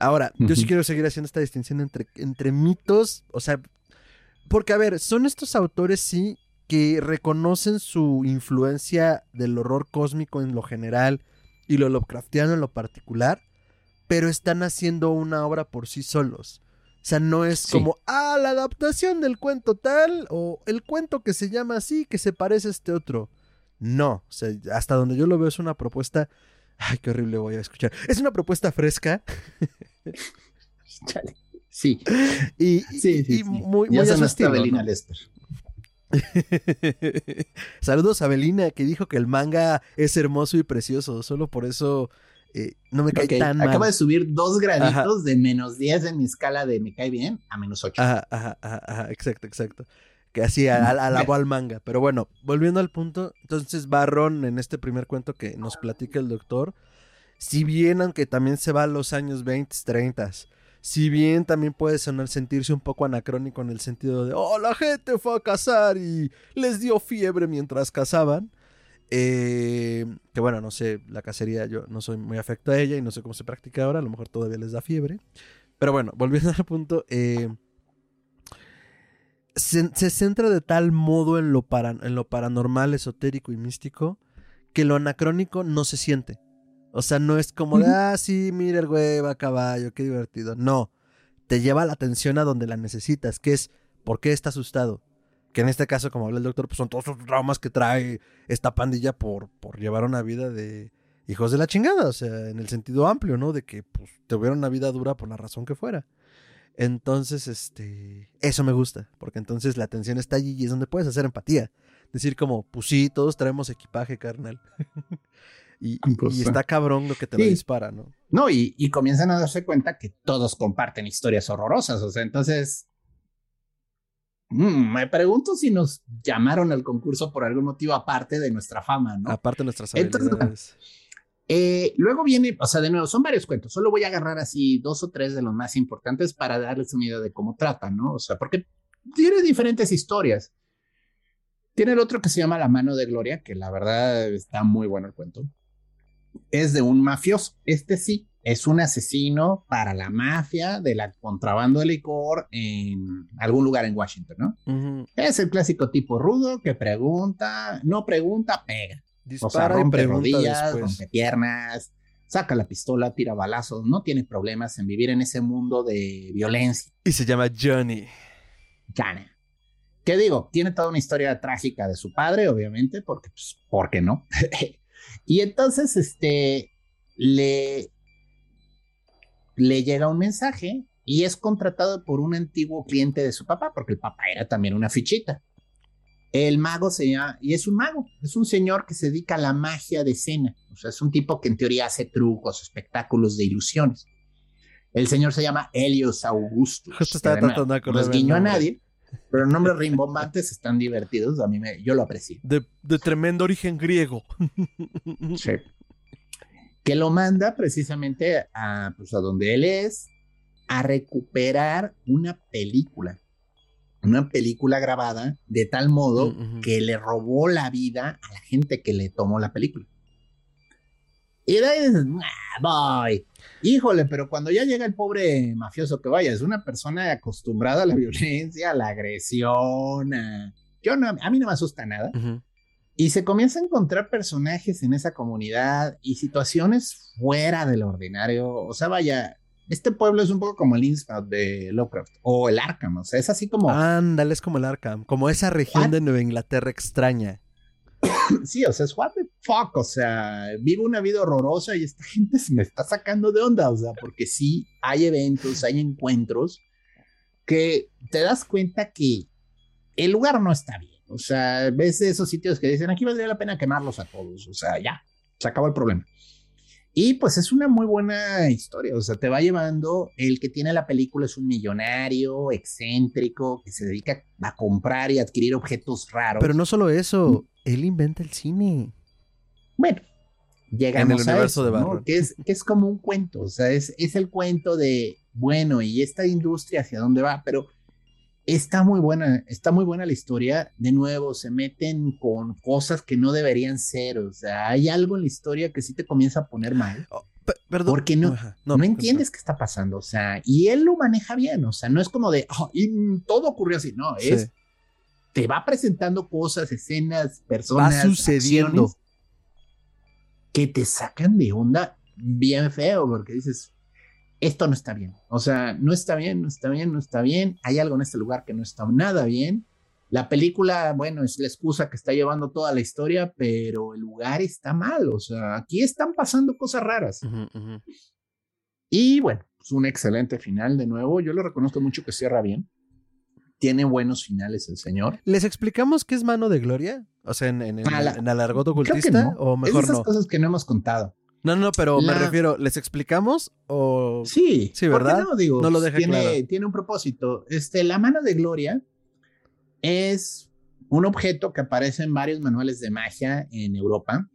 Speaker 1: Ahora, yo sí quiero seguir haciendo esta distinción entre, entre mitos, o sea, porque, a ver, son estos autores, sí, que reconocen su influencia del horror cósmico en lo general y lo Lovecraftiano en lo particular, pero están haciendo una obra por sí solos. O sea, no es como, ah, la adaptación del cuento tal o el cuento que se llama así, que se parece a este otro. No, o sea, hasta donde yo lo veo es una propuesta... Ay, qué horrible voy a escuchar. Es una propuesta fresca.
Speaker 2: Chale. Sí.
Speaker 1: Y, sí, sí, muy,
Speaker 2: ya muy Belina Lester.
Speaker 1: Saludos a Belina, que dijo que el manga es hermoso y precioso. Solo por eso eh, no me cae tan mal.
Speaker 2: Acaba de subir dos graditos de menos 10 en mi escala de me cae bien a menos 8.
Speaker 1: Ajá, ajá, ajá, exacto, exacto. Que así alabó al manga. Pero bueno, volviendo al punto, entonces Barron en este primer cuento que nos platica el doctor, si bien aunque también se va a los años 20, 30, si bien también puede sonar sentirse un poco anacrónico en el sentido de, oh, la gente fue a cazar y les dio fiebre mientras cazaban. Eh, que bueno, no sé, la cacería yo no soy muy afecto a ella y no sé cómo se practica ahora, a lo mejor todavía les da fiebre. Pero bueno, volviendo al punto, eh, se, centra de tal modo en lo, en lo paranormal, esotérico y místico que lo anacrónico no se siente. O sea, no es como de, ah, sí, mira el güey va a caballo, qué divertido. No, te lleva la atención a donde la necesitas, que es, ¿por qué está asustado? Que en este caso, como habla el doctor, pues son todos los traumas que trae esta pandilla por, por llevar una vida de hijos de la chingada, o sea, en el sentido amplio, ¿no? De que pues, tuvieron una vida dura por la razón que fuera. Entonces, este, eso me gusta, porque entonces la atención está allí y es donde puedes hacer empatía. Decir como, pues sí, todos traemos equipaje, carnal. Y, pues, está cabrón lo que te dispara, ¿no?
Speaker 2: No, y, y, comienzan a darse cuenta que todos comparten historias horrorosas. O sea, entonces. Mm, me pregunto si nos llamaron al concurso por algún motivo aparte de nuestra fama, ¿no?
Speaker 1: Aparte de nuestras habilidades.
Speaker 2: eh, luego viene, o sea, de nuevo, son varios cuentos. Solo voy a agarrar así dos o tres de los más importantes para darles una idea de cómo tratan, ¿no? O sea, porque tiene diferentes historias. Tiene el otro que se llama La mano de Gloria, que la verdad está muy bueno el cuento. Es de un mafioso. Este sí, es un asesino para la mafia de la contrabando de licor en algún lugar en Washington, ¿no? Es el clásico tipo rudo que pregunta, no pregunta, pega. Dispara o sea, rompe rodillas, rompe piernas, saca la pistola, tira balazos, no tiene problemas en vivir en ese mundo de violencia.
Speaker 1: Y se llama Johnny.
Speaker 2: Johnny. ¿Qué digo? Tiene toda una historia trágica de su padre, obviamente, porque, pues, ¿por qué no? y entonces, este, le, le llega un mensaje y es contratado por un antiguo cliente de su papá, porque el papá era también una fichita. El mago se llama, y es un mago, es un señor que se dedica a la magia de escena, o sea, es un tipo que en teoría hace trucos, espectáculos de ilusiones. El señor se llama Helios Augustus. Justo estaba tratando de No es guiño a nadie, pero nombres rimbombantes están divertidos, a mí me, yo lo aprecio.
Speaker 1: De, tremendo origen griego.
Speaker 2: Sí. Que lo manda precisamente a, pues, a donde él es, a recuperar una película una película grabada de tal modo que le robó la vida a la gente que le tomó la película. Y de ahí dices, voy. Híjole, pero cuando ya llega el pobre mafioso que vaya, es una persona acostumbrada a la violencia, a la agresión, a... Yo no, a mí no me asusta nada. Y se comienza a encontrar personajes en esa comunidad y situaciones fuera del ordinario. O sea, vaya, este pueblo es un poco como el Innsmouth de Lovecraft o el Arkham, o sea, es así como...
Speaker 1: Ándale, es como el Arkham, como esa región de Nueva Inglaterra extraña.
Speaker 2: sí, o sea, es what the fuck, o sea, vivo una vida horrorosa y esta gente se me está sacando de onda, o sea, porque sí hay eventos, hay encuentros que te das cuenta que el lugar no está bien, o sea, ves esos sitios que dicen, aquí valdría la pena quemarlos a todos, o sea, ya, se acabó el problema. Y pues es una muy buena historia, o sea, te va llevando, el que tiene la película es un millonario, excéntrico, que se dedica a comprar y adquirir objetos raros.
Speaker 1: Pero no solo eso. Él inventa el cine.
Speaker 2: Bueno, llegamos en el universo de ¿no? que, es, que es como un cuento, o sea, es, es el cuento de, bueno, ¿y esta industria hacia dónde va? Pero Está muy buena, está muy buena la historia. De nuevo, se meten con cosas que no deberían ser. O sea, hay algo en la historia que sí te comienza a poner mal. Oh, perdón. Porque no, no, entiendes qué está pasando. O sea, y él lo maneja bien. O sea, no es como de, oh, y todo ocurrió así. No, es, te va presentando cosas, escenas, personas. Va sucediendo. Que te sacan de onda bien feo, porque dices, esto no está bien. O sea, no está bien, no está bien, no está bien. Hay algo en este lugar que no está nada bien. La película, bueno, es la excusa que está llevando toda la historia, pero el lugar está mal. O sea, aquí están pasando cosas raras. Y bueno, es un excelente final de nuevo. Yo lo reconozco mucho que cierra bien. Tiene buenos finales el señor.
Speaker 1: ¿Les explicamos qué es mano de gloria? O sea, en, en, en, ocultista, o mejor es esas
Speaker 2: cosas que no hemos contado.
Speaker 1: No, no, pero me refiero, ¿les explicamos o...?
Speaker 2: Sí,
Speaker 1: sí, ¿verdad?
Speaker 2: No, digo, no lo deja tiene, tiene un propósito. Este, la mano de gloria es un objeto que aparece en varios manuales de magia en Europa.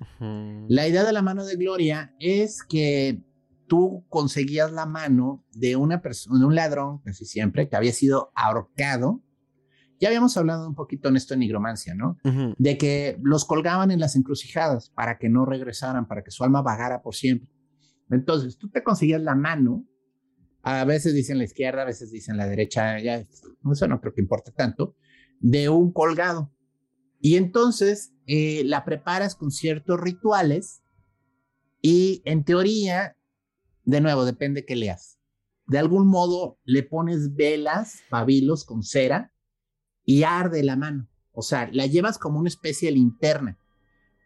Speaker 2: La idea de la mano de gloria es que tú conseguías la mano de una persona, de un ladrón, casi siempre, que había sido ahorcado ya habíamos hablado un poquito en esto de nigromancia, ¿no? De que los colgaban en las encrucijadas para que no regresaran, para que su alma vagara por siempre. Entonces, tú te conseguías la mano, a veces dicen la izquierda, a veces dicen la derecha, ya, eso no creo que importe tanto, de un colgado. Y entonces eh, la preparas con ciertos rituales y en teoría, de nuevo, depende qué leas. De algún modo le pones velas, pabilos con cera y arde la mano. O sea, la llevas como una especie de linterna.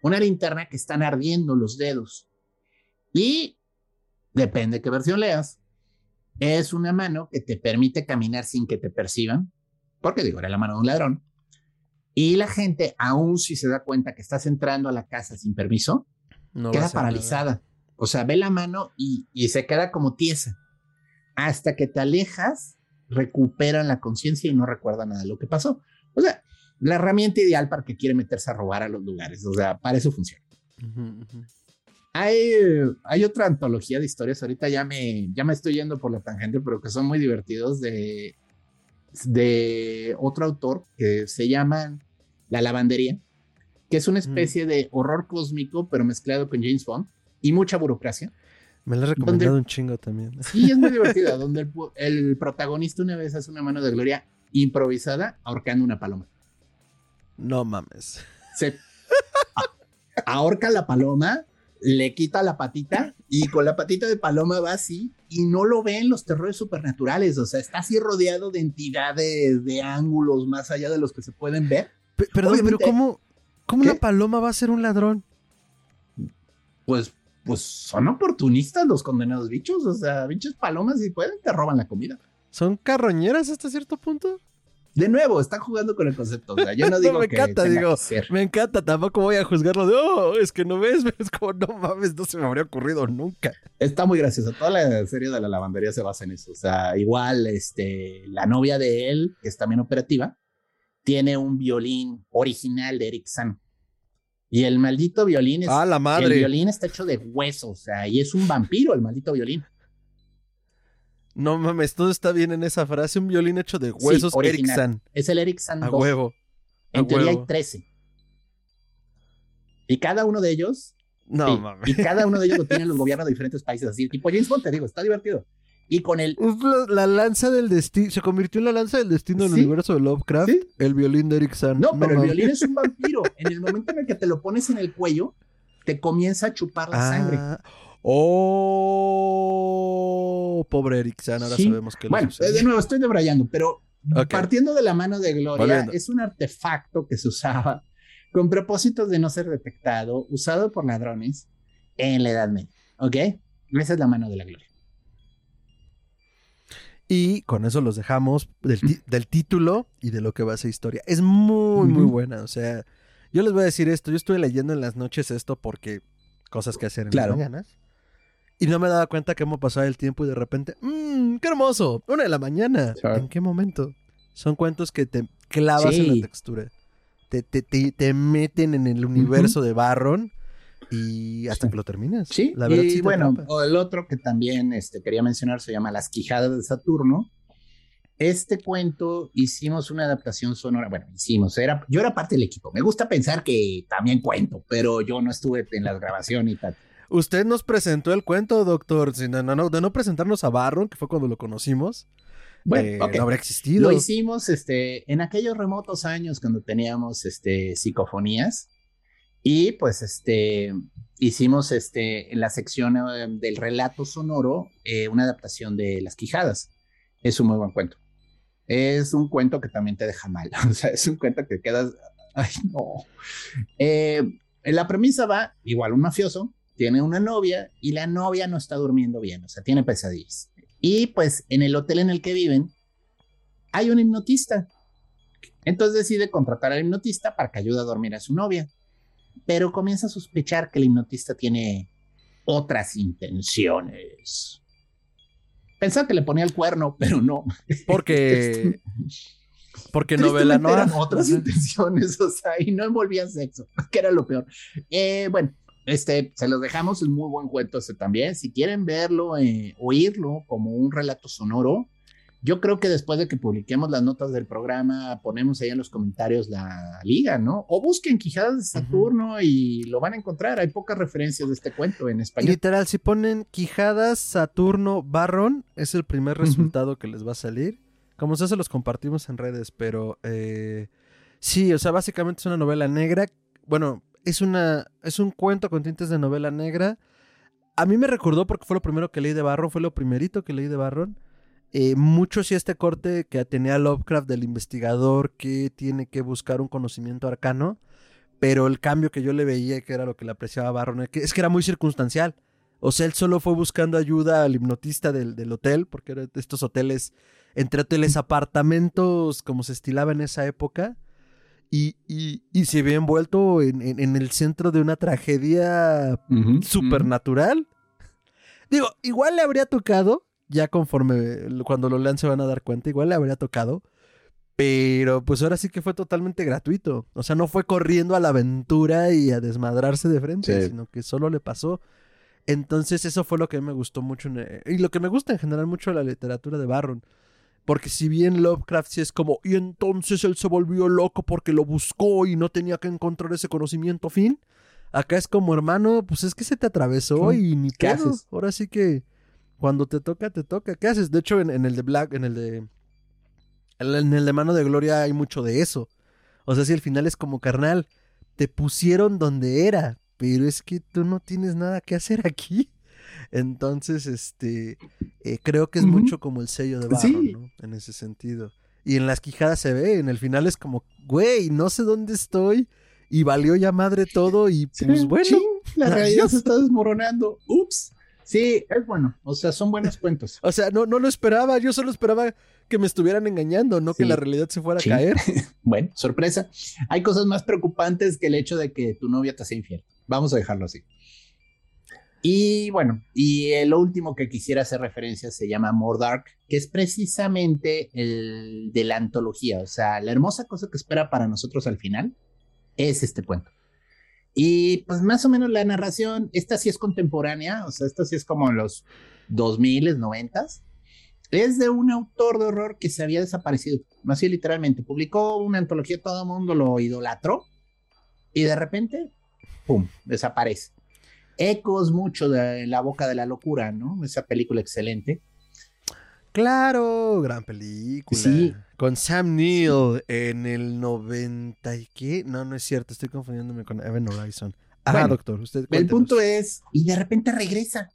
Speaker 2: Una linterna que están ardiendo los dedos. Y depende qué versión leas. Es una mano que te permite caminar sin que te perciban. Porque digo, era la mano de un ladrón. Y la gente, aun si se da cuenta que estás entrando a la casa sin permiso, queda paralizada. O sea, ve la mano y, y se queda como tiesa. Hasta que te alejas recuperan la conciencia y no recuerdan nada de lo que pasó. O sea, la herramienta ideal para que quiere meterse a robar a los lugares. O sea, para eso funciona. Hay, hay otra antología de historias, ahorita ya me, ya me estoy yendo por la tangente, pero que son muy divertidos de, de otro autor que se llama La Lavandería, que es una especie de horror cósmico, pero mezclado con James Bond. Y mucha burocracia.
Speaker 1: Me la he recomendado un chingo también.
Speaker 2: Sí, es muy divertida, donde el, el, protagonista una vez hace una mano de gloria improvisada ahorcando una paloma.
Speaker 1: No mames.
Speaker 2: Se ahorca la paloma, le quita la patita y con la patita de paloma va así y no lo ven los terrores supernaturales. O sea, está así rodeado de entidades, de ángulos más allá de los que se pueden ver.
Speaker 1: perdón, pero ¿cómo, cómo una paloma va a ser un ladrón?
Speaker 2: Pues pues son oportunistas los condenados bichos. O sea, bichos palomas, si pueden, te roban la comida.
Speaker 1: ¿Son carroñeras hasta cierto punto?
Speaker 2: De nuevo, están jugando con el concepto. O sea, yo no digo
Speaker 1: me
Speaker 2: que
Speaker 1: encanta, digo, me encanta. Tampoco voy a juzgarlo de, oh, es que no ves, es como, no mames, no se me habría ocurrido nunca.
Speaker 2: Está muy gracioso. Toda la serie de la lavandería se basa en eso. O sea, igual, este, la novia de él, que es también operativa, tiene un violín original de Eric San. Y el maldito violín es.
Speaker 1: Ah, la madre.
Speaker 2: El violín está hecho de hueso, o sea, y es un vampiro el maldito violín.
Speaker 1: No mames, todo está bien en esa frase. Un violín hecho de huesos sí, Ericsson.
Speaker 2: Es el Ericsson
Speaker 1: A huevo.
Speaker 2: en teoría hay 13. Y cada uno de ellos.
Speaker 1: No mames.
Speaker 2: Y cada uno de ellos lo tienen los gobiernos de diferentes países. Así, tipo James Bond, te digo, está divertido. Y con el.
Speaker 1: La, lanza del destino. Se convirtió en la lanza del destino del universo de Lovecraft. El violín de Ericsson.
Speaker 2: No, pero el violín es un vampiro. En el momento en el que te lo pones en el cuello, te comienza a chupar la sangre.
Speaker 1: Ah, oh, pobre Ericsson. Ahora sabemos que
Speaker 2: Bueno, de nuevo, estoy debrayando, pero partiendo de la mano de Gloria, es un artefacto que se usaba con propósitos de no ser detectado, usado por ladrones en la Edad Media. ¿Ok? Esa es la mano de la Gloria.
Speaker 1: Y con eso los dejamos del, título y de lo que va a ser historia. Es muy, muy buena. O sea, yo les voy a decir esto. Yo estuve leyendo en las noches esto porque cosas que hacer en las mañanas. Y no me daba cuenta que hemos pasado el tiempo y de repente, mmm, qué hermoso, una de la mañana. ¿En qué momento? Son cuentos que te clavas en la textura. Te, te, te, meten en el universo de Barron y hasta que lo terminas.
Speaker 2: Sí, la verdad, y bueno, el otro que también este, quería mencionar se llama Las Quijadas de Saturno. Este cuento hicimos una adaptación sonora. Bueno, hicimos, era, yo era parte del equipo. Me gusta pensar que también cuento, pero yo no estuve en la grabación y tal.
Speaker 1: Usted nos presentó el cuento, doctor, de no, de no presentarnos a Barron, que fue cuando lo conocimos. Bueno, eh, no habría existido.
Speaker 2: Lo hicimos este, en aquellos remotos años cuando teníamos este, psicofonías. Y pues este, hicimos este, en la sección eh, del relato sonoro eh, una adaptación de Las Quijadas. Es un muy buen cuento. Es un cuento que también te deja mal. O sea, es un cuento que quedas. Ay, no. Eh, la premisa va: igual un mafioso tiene una novia y la novia no está durmiendo bien, o sea, tiene pesadillas. Y pues en el hotel en el que viven hay un hipnotista. Entonces decide contratar al hipnotista para que ayude a dormir a su novia pero comienza a sospechar que el hipnotista tiene otras intenciones. Pensaba que le ponía el cuerno, pero no.
Speaker 1: Porque. porque novela no
Speaker 2: eran otras intenciones, o sea, y no envolvían sexo, que era lo peor. Eh, bueno, este, se los dejamos, es muy buen cuento ese también. Si quieren verlo, eh, oírlo como un relato sonoro, yo creo que después de que publiquemos las notas del programa, ponemos ahí en los comentarios la liga, ¿no? O busquen Quijadas de Saturno y lo van a encontrar. Hay pocas referencias de este cuento en español.
Speaker 1: Literal, si ponen Quijadas Saturno Barron, es el primer resultado que les va a salir. Como sea, se los compartimos en redes, pero eh, sí, o sea, básicamente es una novela negra. Bueno, es, una, es un cuento con tintes de novela negra. A mí me recordó porque fue lo primero que leí de Barron, fue lo primerito que leí de Barron. Eh, mucho sí este corte que tenía Lovecraft del investigador que tiene que buscar un conocimiento arcano, pero el cambio que yo le veía, que era lo que le apreciaba Barron, es que era muy circunstancial. O sea, él solo fue buscando ayuda al hipnotista del, hotel, porque eran estos hoteles, entre hoteles, apartamentos, como se estilaba en esa época, y, se había envuelto en, el centro de una tragedia supernatural. Digo, igual le habría tocado ya conforme cuando lo lean se van a dar cuenta, igual le habría tocado. Pero pues ahora sí que fue totalmente gratuito. O sea, no fue corriendo a la aventura y a desmadrarse de frente, sino que solo le pasó. Entonces eso fue lo que me gustó mucho. y lo que me gusta en general mucho de la literatura de Barron. Porque si bien Lovecraft sí es como, y entonces él se volvió loco porque lo buscó y no tenía que encontrar ese conocimiento fin. Acá es como, hermano, pues es que se te atravesó y ni
Speaker 2: ¿Qué
Speaker 1: pedo.
Speaker 2: haces?
Speaker 1: Ahora sí que cuando te toca, te toca. ¿Qué haces? De hecho, en, en el de Black, en el de. En el de Mano de Gloria hay mucho de eso. O sea, si el final es como carnal, te pusieron donde era, pero es que tú no tienes nada que hacer aquí. Entonces, este, eh, creo que es mucho como el sello de Barron,
Speaker 2: Sí.
Speaker 1: ¿no? En ese sentido. Y en las quijadas se ve, en el final es como, güey, no sé dónde estoy y valió ya madre todo y
Speaker 2: Sí,
Speaker 1: pues bueno.
Speaker 2: la realidad se está desmoronando. Ups. Sí, es bueno. O sea, son buenos cuentos.
Speaker 1: O sea, no, no lo esperaba, yo solo esperaba que me estuvieran engañando, no que la realidad se fuera
Speaker 2: Sí.
Speaker 1: a caer.
Speaker 2: Bueno, sorpresa. Hay cosas más preocupantes que el hecho de que tu novia te sea infiel. Vamos a dejarlo así. Y bueno, y el último que quisiera hacer referencia se llama More Dark, que es precisamente el de la antología. O sea, la hermosa cosa que espera para nosotros al final es este cuento. Y pues más o menos la narración, esta sí es contemporánea, o sea, esta sí es como en los 2000, 90 es de un autor de horror que se había desaparecido, así literalmente. Publicó una antología, todo el mundo lo idolatró y de repente, ¡pum!, desaparece. Ecos mucho de La Boca de la Locura, ¿no? Esa película excelente.
Speaker 1: Claro, gran película.
Speaker 2: Sí.
Speaker 1: Con Sam Neill en el 90 y qué? No, no es cierto, estoy confundiéndome con Evan Horizon.
Speaker 2: Bueno,
Speaker 1: doctor, usted
Speaker 2: El punto es, y de repente regresa.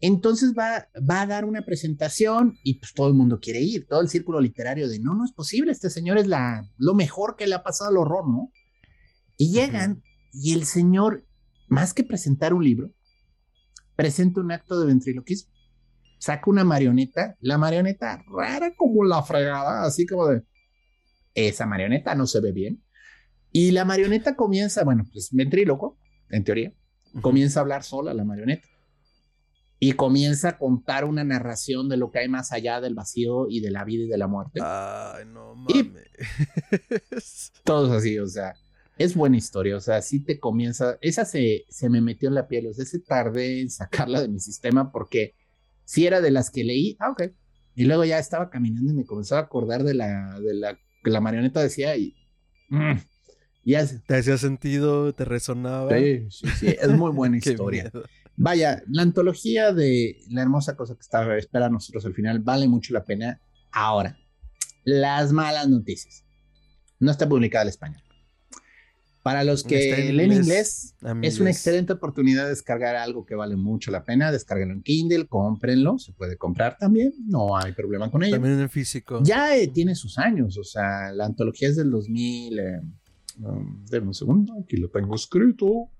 Speaker 2: Entonces va, va a dar una presentación y pues todo el mundo quiere ir, todo el círculo literario de no, no es posible, este señor es la, lo mejor que le ha pasado al horror, ¿no? Y llegan y el señor, más que presentar un libro, presenta un acto de ventriloquismo. Saca una marioneta, la marioneta rara como la fregada, así como de, esa marioneta no se ve bien. Y la marioneta comienza, bueno, pues ventríloco, en teoría, comienza a hablar sola la marioneta. Y comienza a contar una narración de lo que hay más allá del vacío y de la vida y de la muerte.
Speaker 1: Ay, no
Speaker 2: Y-
Speaker 1: mames.
Speaker 2: Todos así, o sea, es buena historia, o sea, sí te comienza, esa se, se me metió en la piel, o sea, se tardé en sacarla de mi sistema porque si era de las que leí, ah, ok. Y luego ya estaba caminando y me comenzaba a acordar de la, de la que la marioneta decía y... mm, ya se-
Speaker 1: ¿Te hacía sentido? ¿Te resonaba?
Speaker 2: Sí, sí, sí, es muy buena historia. Vaya, la antología de la hermosa cosa que está espera a nosotros al final vale mucho la pena. Ahora, las malas noticias. No está publicada en español. Para los que leen
Speaker 1: inglés,
Speaker 2: es una excelente oportunidad de descargar algo que vale mucho la pena. Descárguenlo en Kindle, cómprenlo. Se puede comprar también, no hay problema con ello.
Speaker 1: También en físico.
Speaker 2: Ya eh, tiene sus años, o sea, la antología es del 2000. Eh, um, denme un segundo, aquí lo tengo escrito.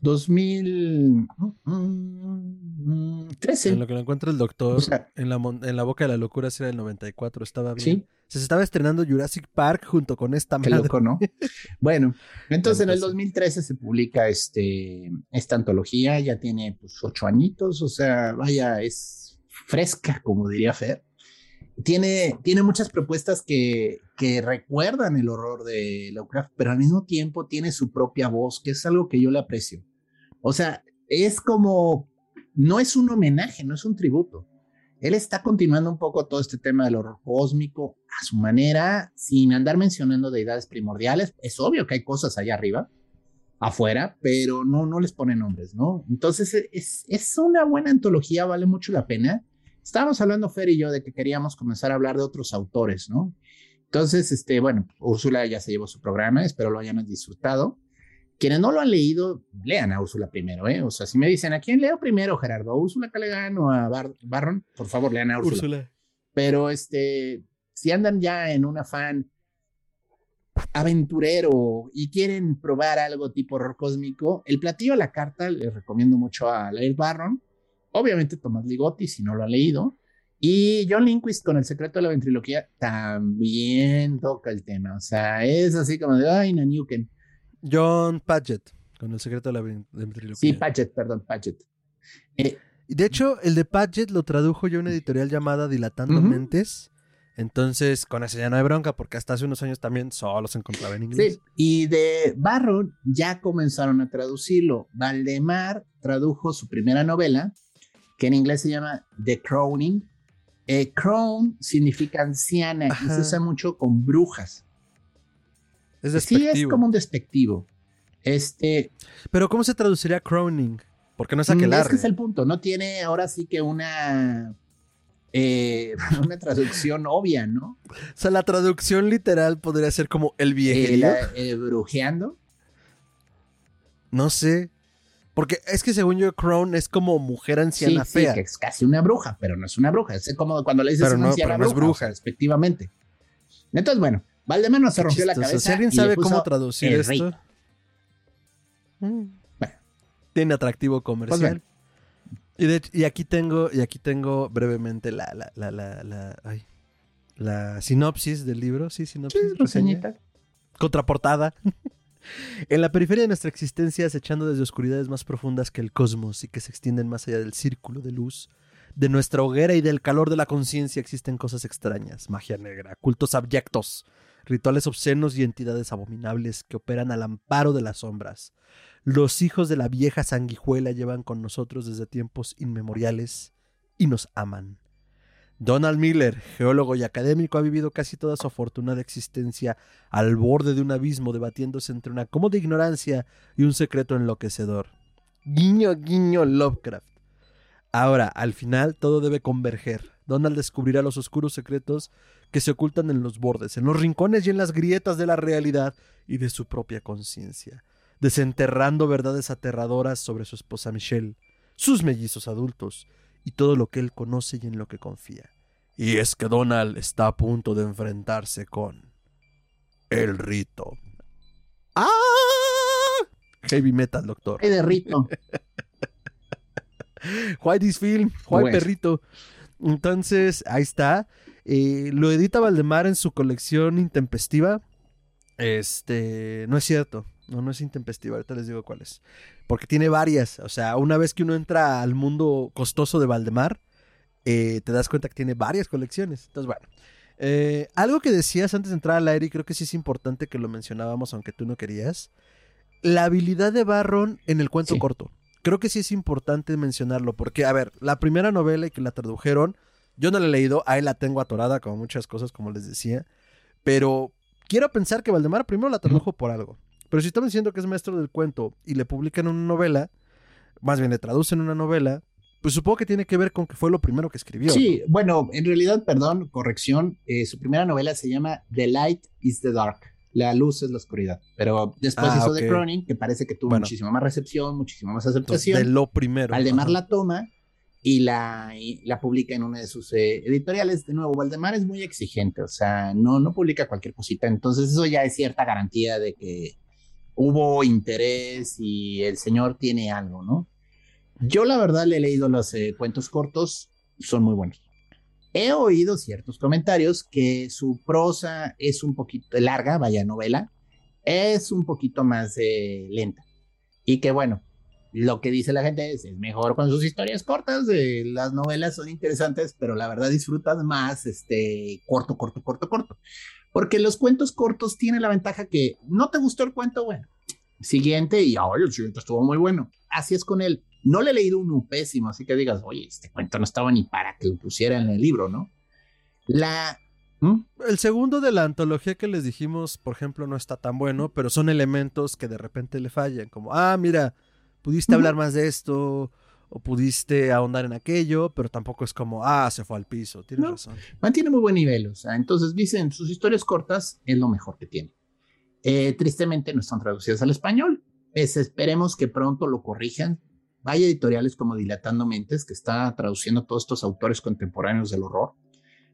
Speaker 2: 2013.
Speaker 1: En lo que lo encuentra el doctor,
Speaker 2: O sea,
Speaker 1: en, la, mon- en la boca de la locura, sí era el 94, estaba bien.
Speaker 2: sí,
Speaker 1: Se estaba estrenando Jurassic Park junto con esta
Speaker 2: qué
Speaker 1: madre.
Speaker 2: loco, ¿no? Bueno, entonces en el
Speaker 1: Tanto sí.
Speaker 2: 2013 se publica este, esta antología, ya tiene pues ocho añitos, o sea, vaya, es fresca, como diría Fer. Tiene, tiene muchas propuestas que, que recuerdan el horror de Lovecraft, pero al mismo tiempo tiene su propia voz, que es algo que yo le aprecio. O sea, es como, no es un homenaje, no es un tributo. Él está continuando un poco todo este tema del horror cósmico a su manera, sin andar mencionando deidades primordiales. Es obvio que hay cosas allá arriba, afuera, pero no, no les pone nombres, ¿no? Entonces es, es una buena antología, vale mucho la pena. Estábamos hablando Fer y yo de que queríamos comenzar a hablar de otros autores, ¿no? Entonces, este, bueno, Úrsula ya se llevó su programa, espero lo hayan disfrutado. Quienes no lo han leído, lean a Úrsula primero, ¿eh? O sea, si me dicen, ¿a quién leo primero, Gerardo? ¿A Úrsula Calegán o a Bar Barron? Por favor, lean a Úrsula.
Speaker 1: Úrsula.
Speaker 2: Pero este, si andan ya en un afán aventurero y quieren probar algo tipo horror cósmico, el platillo a la carta les recomiendo mucho a Lair Barron, obviamente Tomás Ligotti si no lo han leído, y John Lindquist con El secreto de la ventriloquía también toca el tema, o sea, es así como de, ay, Nanyuken.
Speaker 1: John Paget, con el secreto de la ventriloquía.
Speaker 2: Sí, Paget, perdón, Paget. Eh,
Speaker 1: Y de hecho, el de Paget lo tradujo yo a una editorial llamada Dilatando. Mentes. Entonces, con ese ya no hay bronca, porque hasta hace unos años también solo se encontraba en inglés.
Speaker 2: Sí, y de Barron ya comenzaron a traducirlo. Valdemar tradujo su primera novela, que en inglés se llama The Crowning. Eh, crown significa anciana y se usa mucho con brujas.
Speaker 1: Es
Speaker 2: Sí, es como un despectivo. Este.
Speaker 1: Pero ¿cómo se traduciría Crowning? Porque no es
Speaker 2: mm,
Speaker 1: aquelarre.
Speaker 2: Es que es el punto. No tiene ahora sí que una. eh, una traducción obvia, ¿no?
Speaker 1: O sea, la traducción literal podría ser como el
Speaker 2: Eh,
Speaker 1: viejerío.
Speaker 2: la- eh, brujeando.
Speaker 1: No sé. Porque es que según yo, Crown es como mujer anciana
Speaker 2: sí, sí,
Speaker 1: fea.
Speaker 2: que es casi una bruja, pero no es una bruja. Es como cuando le dices
Speaker 1: Pero
Speaker 2: una
Speaker 1: no-
Speaker 2: anciana
Speaker 1: pero no es
Speaker 2: bruja,
Speaker 1: bruja.
Speaker 2: o sea, respectivamente. Entonces, bueno, Valdemar no se rompió la cabeza.
Speaker 1: Si alguien sabe cómo traducir esto. Mm.
Speaker 2: Bueno.
Speaker 1: Tiene atractivo comercial.
Speaker 2: Pues
Speaker 1: y, de y aquí tengo, y aquí tengo brevemente la, la, la, la, la, ay, la sinopsis del libro. Sí, sinopsis.
Speaker 2: Sí, reseñita.
Speaker 1: Contraportada. en la periferia de nuestra existencia, acechando desde oscuridades más profundas que el cosmos y que se extienden más allá del círculo de luz, de nuestra hoguera y del calor de la conciencia existen cosas extrañas, magia negra, cultos abyectos, rituales obscenos y entidades abominables que operan al amparo de las sombras. Los hijos de la vieja sanguijuela llevan con nosotros desde tiempos inmemoriales y nos aman. Donald Miller, geólogo y académico, ha vivido casi toda su afortunada existencia al borde de un abismo debatiéndose entre una cómoda ignorancia y un secreto enloquecedor. Guiño, guiño, Lovecraft. Ahora, al final, todo debe converger. Donald descubrirá los oscuros secretos que se ocultan en los bordes, en los rincones y en las grietas de la realidad y de su propia conciencia, desenterrando verdades aterradoras sobre su esposa Michelle, sus mellizos adultos y todo lo que él conoce y en lo que confía. Y es que Donald está a punto de enfrentarse con el rito. ¡Ah! Heavy metal, doctor.
Speaker 2: De rito.
Speaker 1: Why this film? Why
Speaker 2: Bueno.
Speaker 1: perrito? Entonces, ahí está. Eh, lo edita Valdemar en su colección intempestiva. Este, no es cierto. No, no es intempestiva. Ahorita les digo cuál es. Porque tiene varias. O sea, una vez que uno entra al mundo costoso de Valdemar, eh, te das cuenta que tiene varias colecciones. Entonces, bueno. Eh, algo que decías antes de entrar al aire, y creo que sí es importante que lo mencionábamos, aunque tú no querías. La habilidad de Barron en el cuento
Speaker 2: Sí.
Speaker 1: corto. Creo que sí es importante mencionarlo, porque, a ver, la primera novela y que la tradujeron, yo no la he leído, ahí la tengo atorada, como muchas cosas, como les decía, pero quiero pensar que Valdemar primero la tradujo por algo. Pero si estamos diciendo que es maestro del cuento y le publican una novela, más bien le traducen una novela, pues supongo que tiene que ver con que fue lo primero que escribió.
Speaker 2: Sí, bueno, en realidad, perdón, corrección, eh, su primera novela se llama The Light is the Dark. La luz es la oscuridad. Pero después
Speaker 1: Ah,
Speaker 2: hizo. The Croning, que parece que tuvo
Speaker 1: Bueno.
Speaker 2: muchísima más recepción, muchísima más
Speaker 1: Entonces,
Speaker 2: aceptación.
Speaker 1: de lo primero.
Speaker 2: Valdemar
Speaker 1: Ajá.
Speaker 2: la toma y la, y la publica en una de sus eh, editoriales. De nuevo, Valdemar es muy exigente, o sea, no, no publica cualquier cosita. Entonces, eso ya es cierta garantía de que hubo interés y el señor tiene algo, ¿no? Yo, la verdad, le he leído los eh, cuentos cortos, son muy buenos. He oído ciertos comentarios que su prosa es un poquito larga, vaya novela, es un poquito más eh, lenta. Y que bueno, lo que dice la gente es, mejor con sus historias cortas, eh, las novelas son interesantes, pero la verdad disfrutas más este corto, corto, corto, corto. Porque los cuentos cortos tienen la ventaja que no te gustó el cuento, bueno, siguiente y ay, el siguiente estuvo muy bueno. Así es con él. No le he leído uno pésimo, así que digas, oye, este cuento no estaba ni para que lo pusiera en el libro, ¿no? La... ¿Mm?
Speaker 1: El segundo de la antología que les dijimos, por ejemplo, no está tan bueno, pero son elementos que de repente le fallan, como, ah, mira, pudiste hablar más de esto, o pudiste ahondar en aquello, pero tampoco es como, ah, se fue al piso, tienes
Speaker 2: No.
Speaker 1: razón.
Speaker 2: mantiene muy buen nivel, o sea, entonces dicen, sus historias cortas es lo mejor que tiene. Eh, tristemente no están traducidas al español, pues esperemos que pronto lo corrijan. Hay editoriales como Dilatando Mentes, que está traduciendo todos estos autores contemporáneos del horror,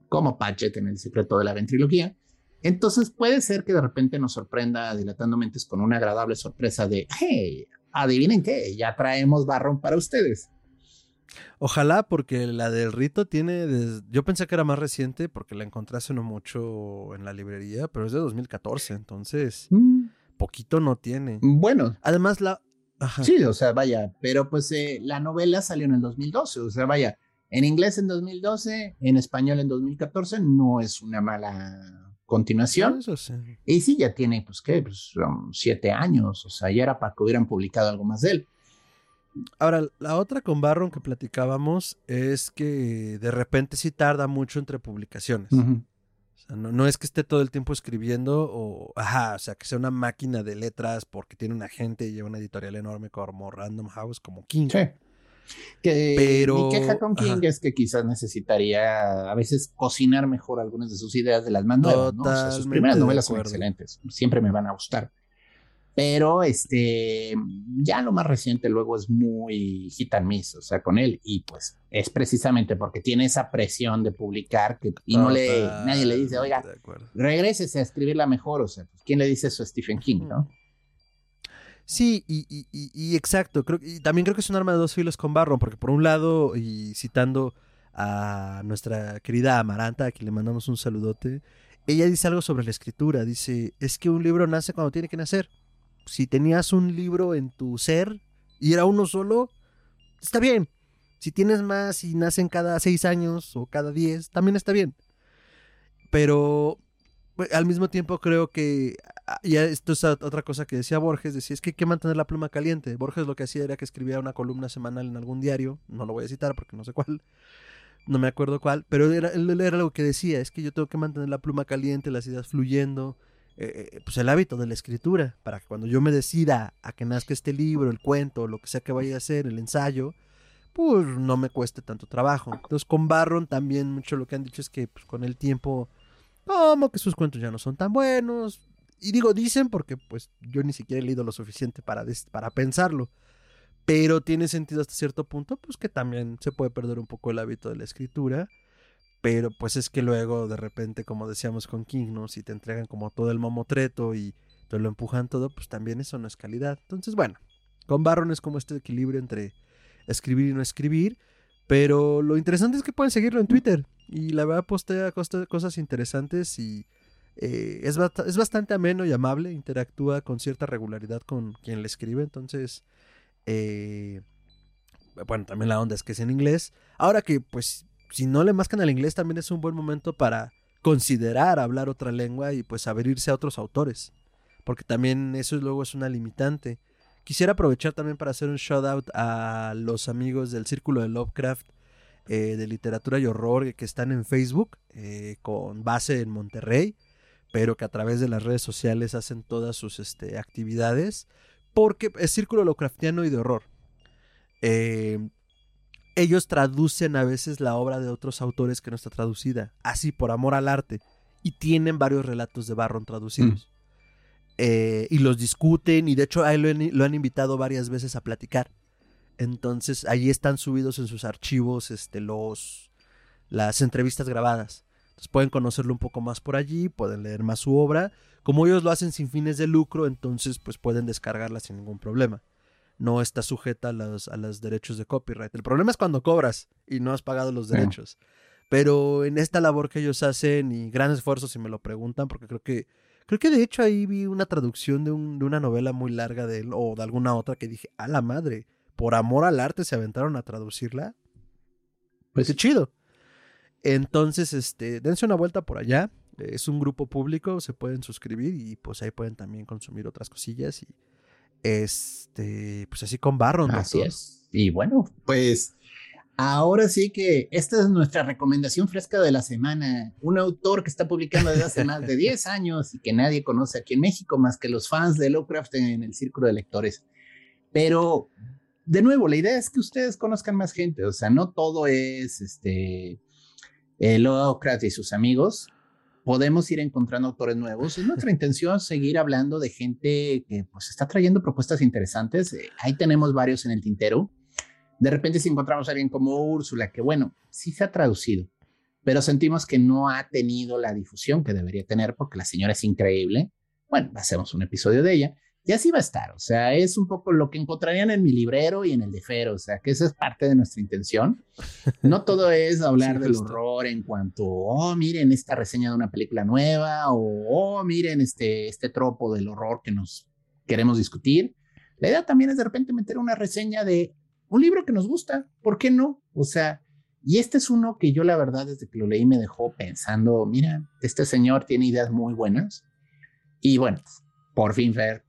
Speaker 2: como Patchett en El secreto de la ventrilogía. Entonces puede ser que de repente nos sorprenda Dilatando Mentes con una agradable sorpresa de, hey, adivinen qué, ya traemos barrón para ustedes.
Speaker 1: Ojalá, porque la del rito tiene, des- yo pensé que era más reciente, porque la encontré hace no mucho en la librería, pero es de 2014, entonces, poquito no tiene.
Speaker 2: Bueno,
Speaker 1: Además, la... Ajá.
Speaker 2: Sí, o sea, vaya, pero pues eh, la novela salió en el 2012, o sea, vaya, en inglés en 2012, en español en 2014, no es una mala continuación.
Speaker 1: Eso sí.
Speaker 2: Y sí, ya tiene, pues, ¿qué? Pues, um, siete años, o sea, ya era para que hubieran publicado algo más de él.
Speaker 1: Ahora, la otra con Barron que platicábamos es que de repente sí tarda mucho entre publicaciones.
Speaker 2: Ujú.
Speaker 1: no, no, es que esté todo el tiempo escribiendo o, ajá, o sea, que sea una máquina de letras porque tiene un agente y lleva una editorial enorme como Random House, como King. Sí.
Speaker 2: Que Pero, mi queja con King es que quizás necesitaría a veces cocinar mejor algunas de sus ideas de las más nuevas, ¿no? sus primeras novelas son excelentes, siempre me van a gustar. Pero este, ya lo más reciente luego es muy hit and miss, o sea, con él. Y pues es precisamente porque tiene esa presión de publicar que, y no le, nadie le dice, oiga, regrésese a escribirla mejor. O sea, pues, ¿quién le dice eso a Stephen King, no?
Speaker 1: Sí, y, y, y, exacto. Creo, y también creo que es un arma de dos filos con Barron, porque por un lado, y citando a nuestra querida Amaranta, a quien le mandamos un saludote, ella dice algo sobre la escritura. Dice, es que un libro nace cuando tiene que nacer si tenías un libro en tu ser y era uno solo, está bien. Si tienes más y nacen cada seis años o cada diez, también está bien. Pero pues, al mismo tiempo creo que ya esto es otra cosa que decía Borges, decía es que hay que mantener la pluma caliente. Borges lo que hacía era que escribía una columna semanal en algún diario, no lo voy a citar porque no sé cuál, no me acuerdo cuál, pero era, era lo que decía, es que yo tengo que mantener la pluma caliente, las ideas fluyendo, eh, eh, pues el hábito de la escritura, para que cuando yo me decida a que nazca este libro, el cuento, lo que sea que vaya a hacer, el ensayo, pues no me cueste tanto trabajo. Entonces con Barron también mucho lo que han dicho es que pues, con el tiempo, como que sus cuentos ya no son tan buenos. Y digo, dicen porque pues yo ni siquiera he leído lo suficiente para, para pensarlo. Pero tiene sentido hasta cierto punto, pues que también se puede perder un poco el hábito de la escritura. Pero pues es que luego de repente, como decíamos con King, ¿no? Si te entregan como todo el mamotreto y te lo empujan todo, pues también eso no es calidad. Entonces, bueno, con Barron es como este equilibrio entre escribir y no escribir. Pero lo interesante es que pueden seguirlo en Twitter. Y la verdad postea cosas interesantes y eh, es, es, bastante ameno y amable. Interactúa con cierta regularidad con quien le escribe. Entonces, eh, bueno, también la onda es que es en inglés. Ahora que pues si no le mascan al inglés, también es un buen momento para considerar hablar otra lengua y pues abrirse a otros autores. Porque también eso luego es una limitante. Quisiera aprovechar también para hacer un shout out a los amigos del Círculo de Lovecraft eh, de Literatura y Horror que están en Facebook eh, con base en Monterrey, pero que a través de las redes sociales hacen todas sus este, actividades. Porque es Círculo Lovecraftiano y de Horror. Eh, ellos traducen a veces la obra de otros autores que no está traducida, así por amor al arte, y tienen varios relatos de Barron traducidos. Mm. Eh, y los discuten, y de hecho ahí lo, han invitado varias veces a platicar. Entonces ahí están subidos en sus archivos este, los, las entrevistas grabadas. Entonces pueden conocerlo un poco más por allí, pueden leer más su obra. Como ellos lo hacen sin fines de lucro, entonces pues pueden descargarla sin ningún problema no está sujeta a los, a los derechos de copyright. El problema es cuando cobras y no has pagado los derechos. Pero en esta labor que ellos hacen y gran esfuerzo si me lo preguntan, porque creo que creo que de hecho ahí vi una traducción de, un, de una novela muy larga de él o de alguna otra que dije, a la madre, por amor al arte se aventaron a traducirla. Pues qué chido. Entonces, este, dense una vuelta por allá. Es un grupo público, se pueden suscribir y pues ahí pueden también consumir otras cosillas y este, pues así con Barron.
Speaker 2: Así es. Y bueno, pues ahora sí que esta es nuestra recomendación fresca de la semana. Un autor que está publicando desde hace más de 10 años y que nadie conoce aquí en México más que los fans de Lovecraft en el círculo de lectores. Pero, de nuevo, la idea es que ustedes conozcan más gente. O sea, no todo es este. Eh, Lovecraft y sus amigos podemos ir encontrando autores nuevos. Es nuestra intención seguir hablando de gente que pues está trayendo propuestas interesantes. Eh, ahí tenemos varios en el tintero. De repente si encontramos a alguien como Úrsula, que bueno, sí se ha traducido, pero sentimos que no ha tenido la difusión que debería tener porque la señora es increíble. Bueno, hacemos un episodio de ella. Y así va a estar, o sea, es un poco lo que encontrarían en mi librero y en el de Fero, o sea, que esa es parte de nuestra intención. No todo es hablar del horror en cuanto, oh, miren esta reseña de una película nueva, o, oh, miren este, este tropo del horror que nos queremos discutir. La idea también es de repente meter una reseña de un libro que nos gusta, ¿por qué no? O sea, y este es uno que yo la verdad desde que lo leí me dejó pensando, mira, este señor tiene ideas muy buenas. Y bueno, por fin, Fer,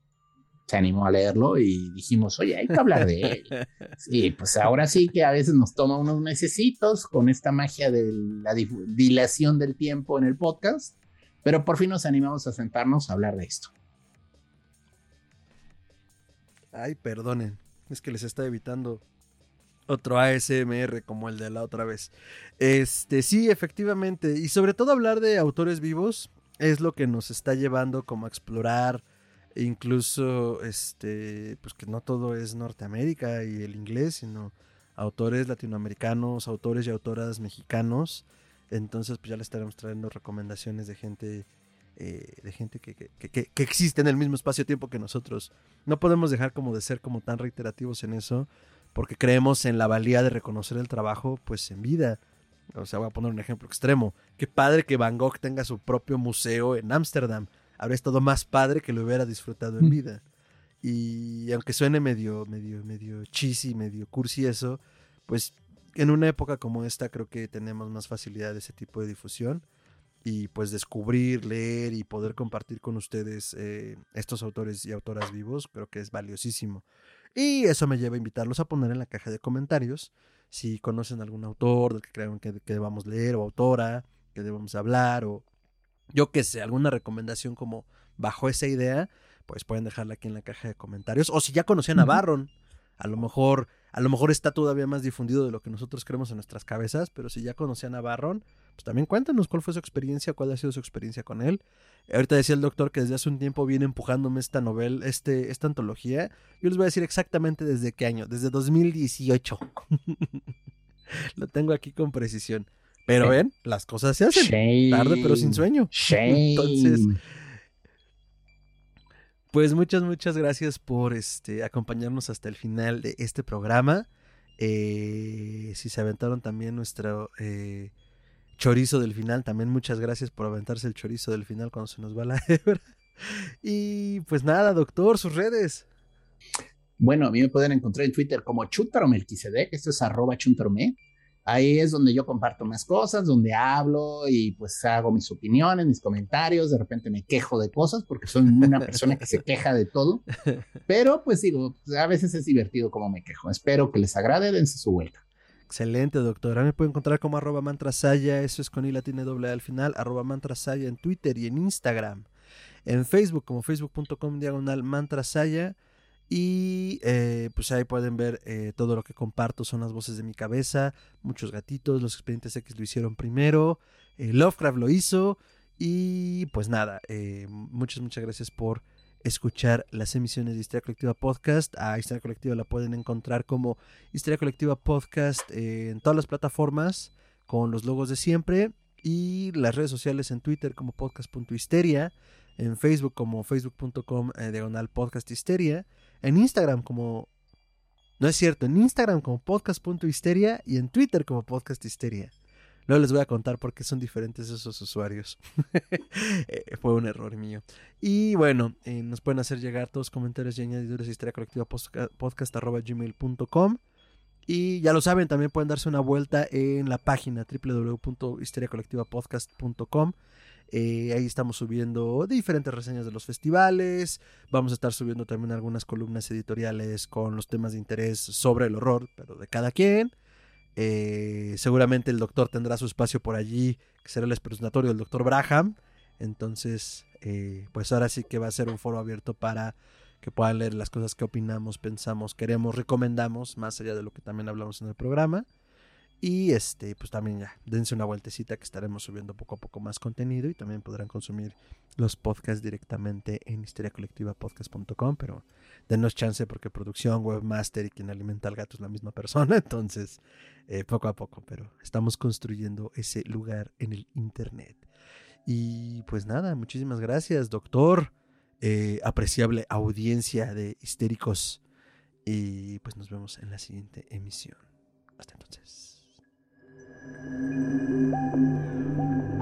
Speaker 2: se animó a leerlo y dijimos, oye, hay que hablar de él. Sí, pues ahora sí que a veces nos toma unos mesecitos con esta magia de la dilación del tiempo en el podcast, pero por fin nos animamos a sentarnos a hablar de esto.
Speaker 1: Ay, perdonen, es que les está evitando otro ASMR como el de la otra vez. Este, sí, efectivamente, y sobre todo hablar de autores vivos es lo que nos está llevando como a explorar incluso este pues que no todo es Norteamérica y el inglés, sino autores latinoamericanos, autores y autoras mexicanos. Entonces, pues ya le estaremos trayendo recomendaciones de gente eh, de gente que, que, existe en el mismo espacio-tiempo que nosotros. No podemos dejar como de ser como tan reiterativos en eso, porque creemos en la valía de reconocer el trabajo, pues en vida. O sea, voy a poner un ejemplo extremo. Qué padre que Van Gogh tenga su propio museo en Ámsterdam habría estado más padre que lo hubiera disfrutado en vida. Y aunque suene medio, medio, medio cheesy, medio cursi eso, pues en una época como esta creo que tenemos más facilidad de ese tipo de difusión y pues descubrir, leer y poder compartir con ustedes eh, estos autores y autoras vivos creo que es valiosísimo. Y eso me lleva a invitarlos a poner en la caja de comentarios si conocen algún autor del que crean que, que debamos leer o autora que debamos hablar o yo que sé, alguna recomendación como bajo esa idea, pues pueden dejarla aquí en la caja de comentarios. O si ya conocían a Barron, a lo mejor, a lo mejor está todavía más difundido de lo que nosotros creemos en nuestras cabezas, pero si ya conocían a Barron, pues también cuéntanos cuál fue su experiencia, cuál ha sido su experiencia con él. Ahorita decía el doctor que desde hace un tiempo viene empujándome esta novela, este, esta antología. Yo les voy a decir exactamente desde qué año, desde 2018. lo tengo aquí con precisión. Pero ven, las cosas se hacen tarde pero sin sueño. Entonces, pues muchas, muchas gracias por este, acompañarnos hasta el final de este programa. Eh, si se aventaron también nuestro eh, chorizo del final, también muchas gracias por aventarse el chorizo del final cuando se nos va la hebra. Y pues nada, doctor, sus redes.
Speaker 2: Bueno, a mí me pueden encontrar en Twitter como Chuntaromelquisedec, esto es arroba chuntarome. Ahí es donde yo comparto más cosas, donde hablo y pues hago mis opiniones, mis comentarios, de repente me quejo de cosas porque soy una persona que se queja de todo, pero pues digo, a veces es divertido como me quejo. Espero que les agrade, dense su vuelta.
Speaker 1: Excelente, doctora. Me pueden encontrar como arroba mantrasaya, eso es con i latina doble al final, arroba mantrasaya en Twitter y en Instagram. En Facebook como facebook.com diagonal mantrasaya y eh, pues ahí pueden ver eh, todo lo que comparto, son las voces de mi cabeza, muchos gatitos, los expedientes X lo hicieron primero, eh, Lovecraft lo hizo y pues nada, muchas, muchas gracias por escuchar las emisiones de Historia Colectiva Podcast. A Historia Colectiva la pueden encontrar como Historia Colectiva Podcast en todas las plataformas con los logos de siempre y las redes sociales en Twitter como podcast.histeria, en Facebook como facebook.com diagonal podcast en Instagram como... No es cierto, en Instagram como podcast.histeria y en Twitter como podcasthisteria. Luego les voy a contar por qué son diferentes esos usuarios. Eh, fue un error mío. Y bueno, eh, nos pueden hacer llegar todos los comentarios y añadiduras historia colectiva podcast.gmail.com. Y ya lo saben, también pueden darse una vuelta en la página www.historiacolectivapodcast.com. Eh, ahí estamos subiendo diferentes reseñas de los festivales. Vamos a estar subiendo también algunas columnas editoriales con los temas de interés sobre el horror, pero de cada quien. Eh, seguramente el doctor tendrá su espacio por allí, que será el expresentatorio del doctor Braham. Entonces, eh, pues ahora sí que va a ser un foro abierto para que puedan leer las cosas que opinamos, pensamos, queremos, recomendamos, más allá de lo que también hablamos en el programa. Y este, pues también ya, dense una vueltecita que estaremos subiendo poco a poco más contenido y también podrán consumir los podcasts directamente en historiacolectivapodcast.com, pero denos chance porque producción, webmaster y quien alimenta al gato es la misma persona, entonces eh, poco a poco, pero estamos construyendo ese lugar en el internet. Y pues nada, muchísimas gracias, doctor, eh, apreciable audiencia de histéricos, y pues nos vemos en la siguiente emisión. Hasta entonces. Música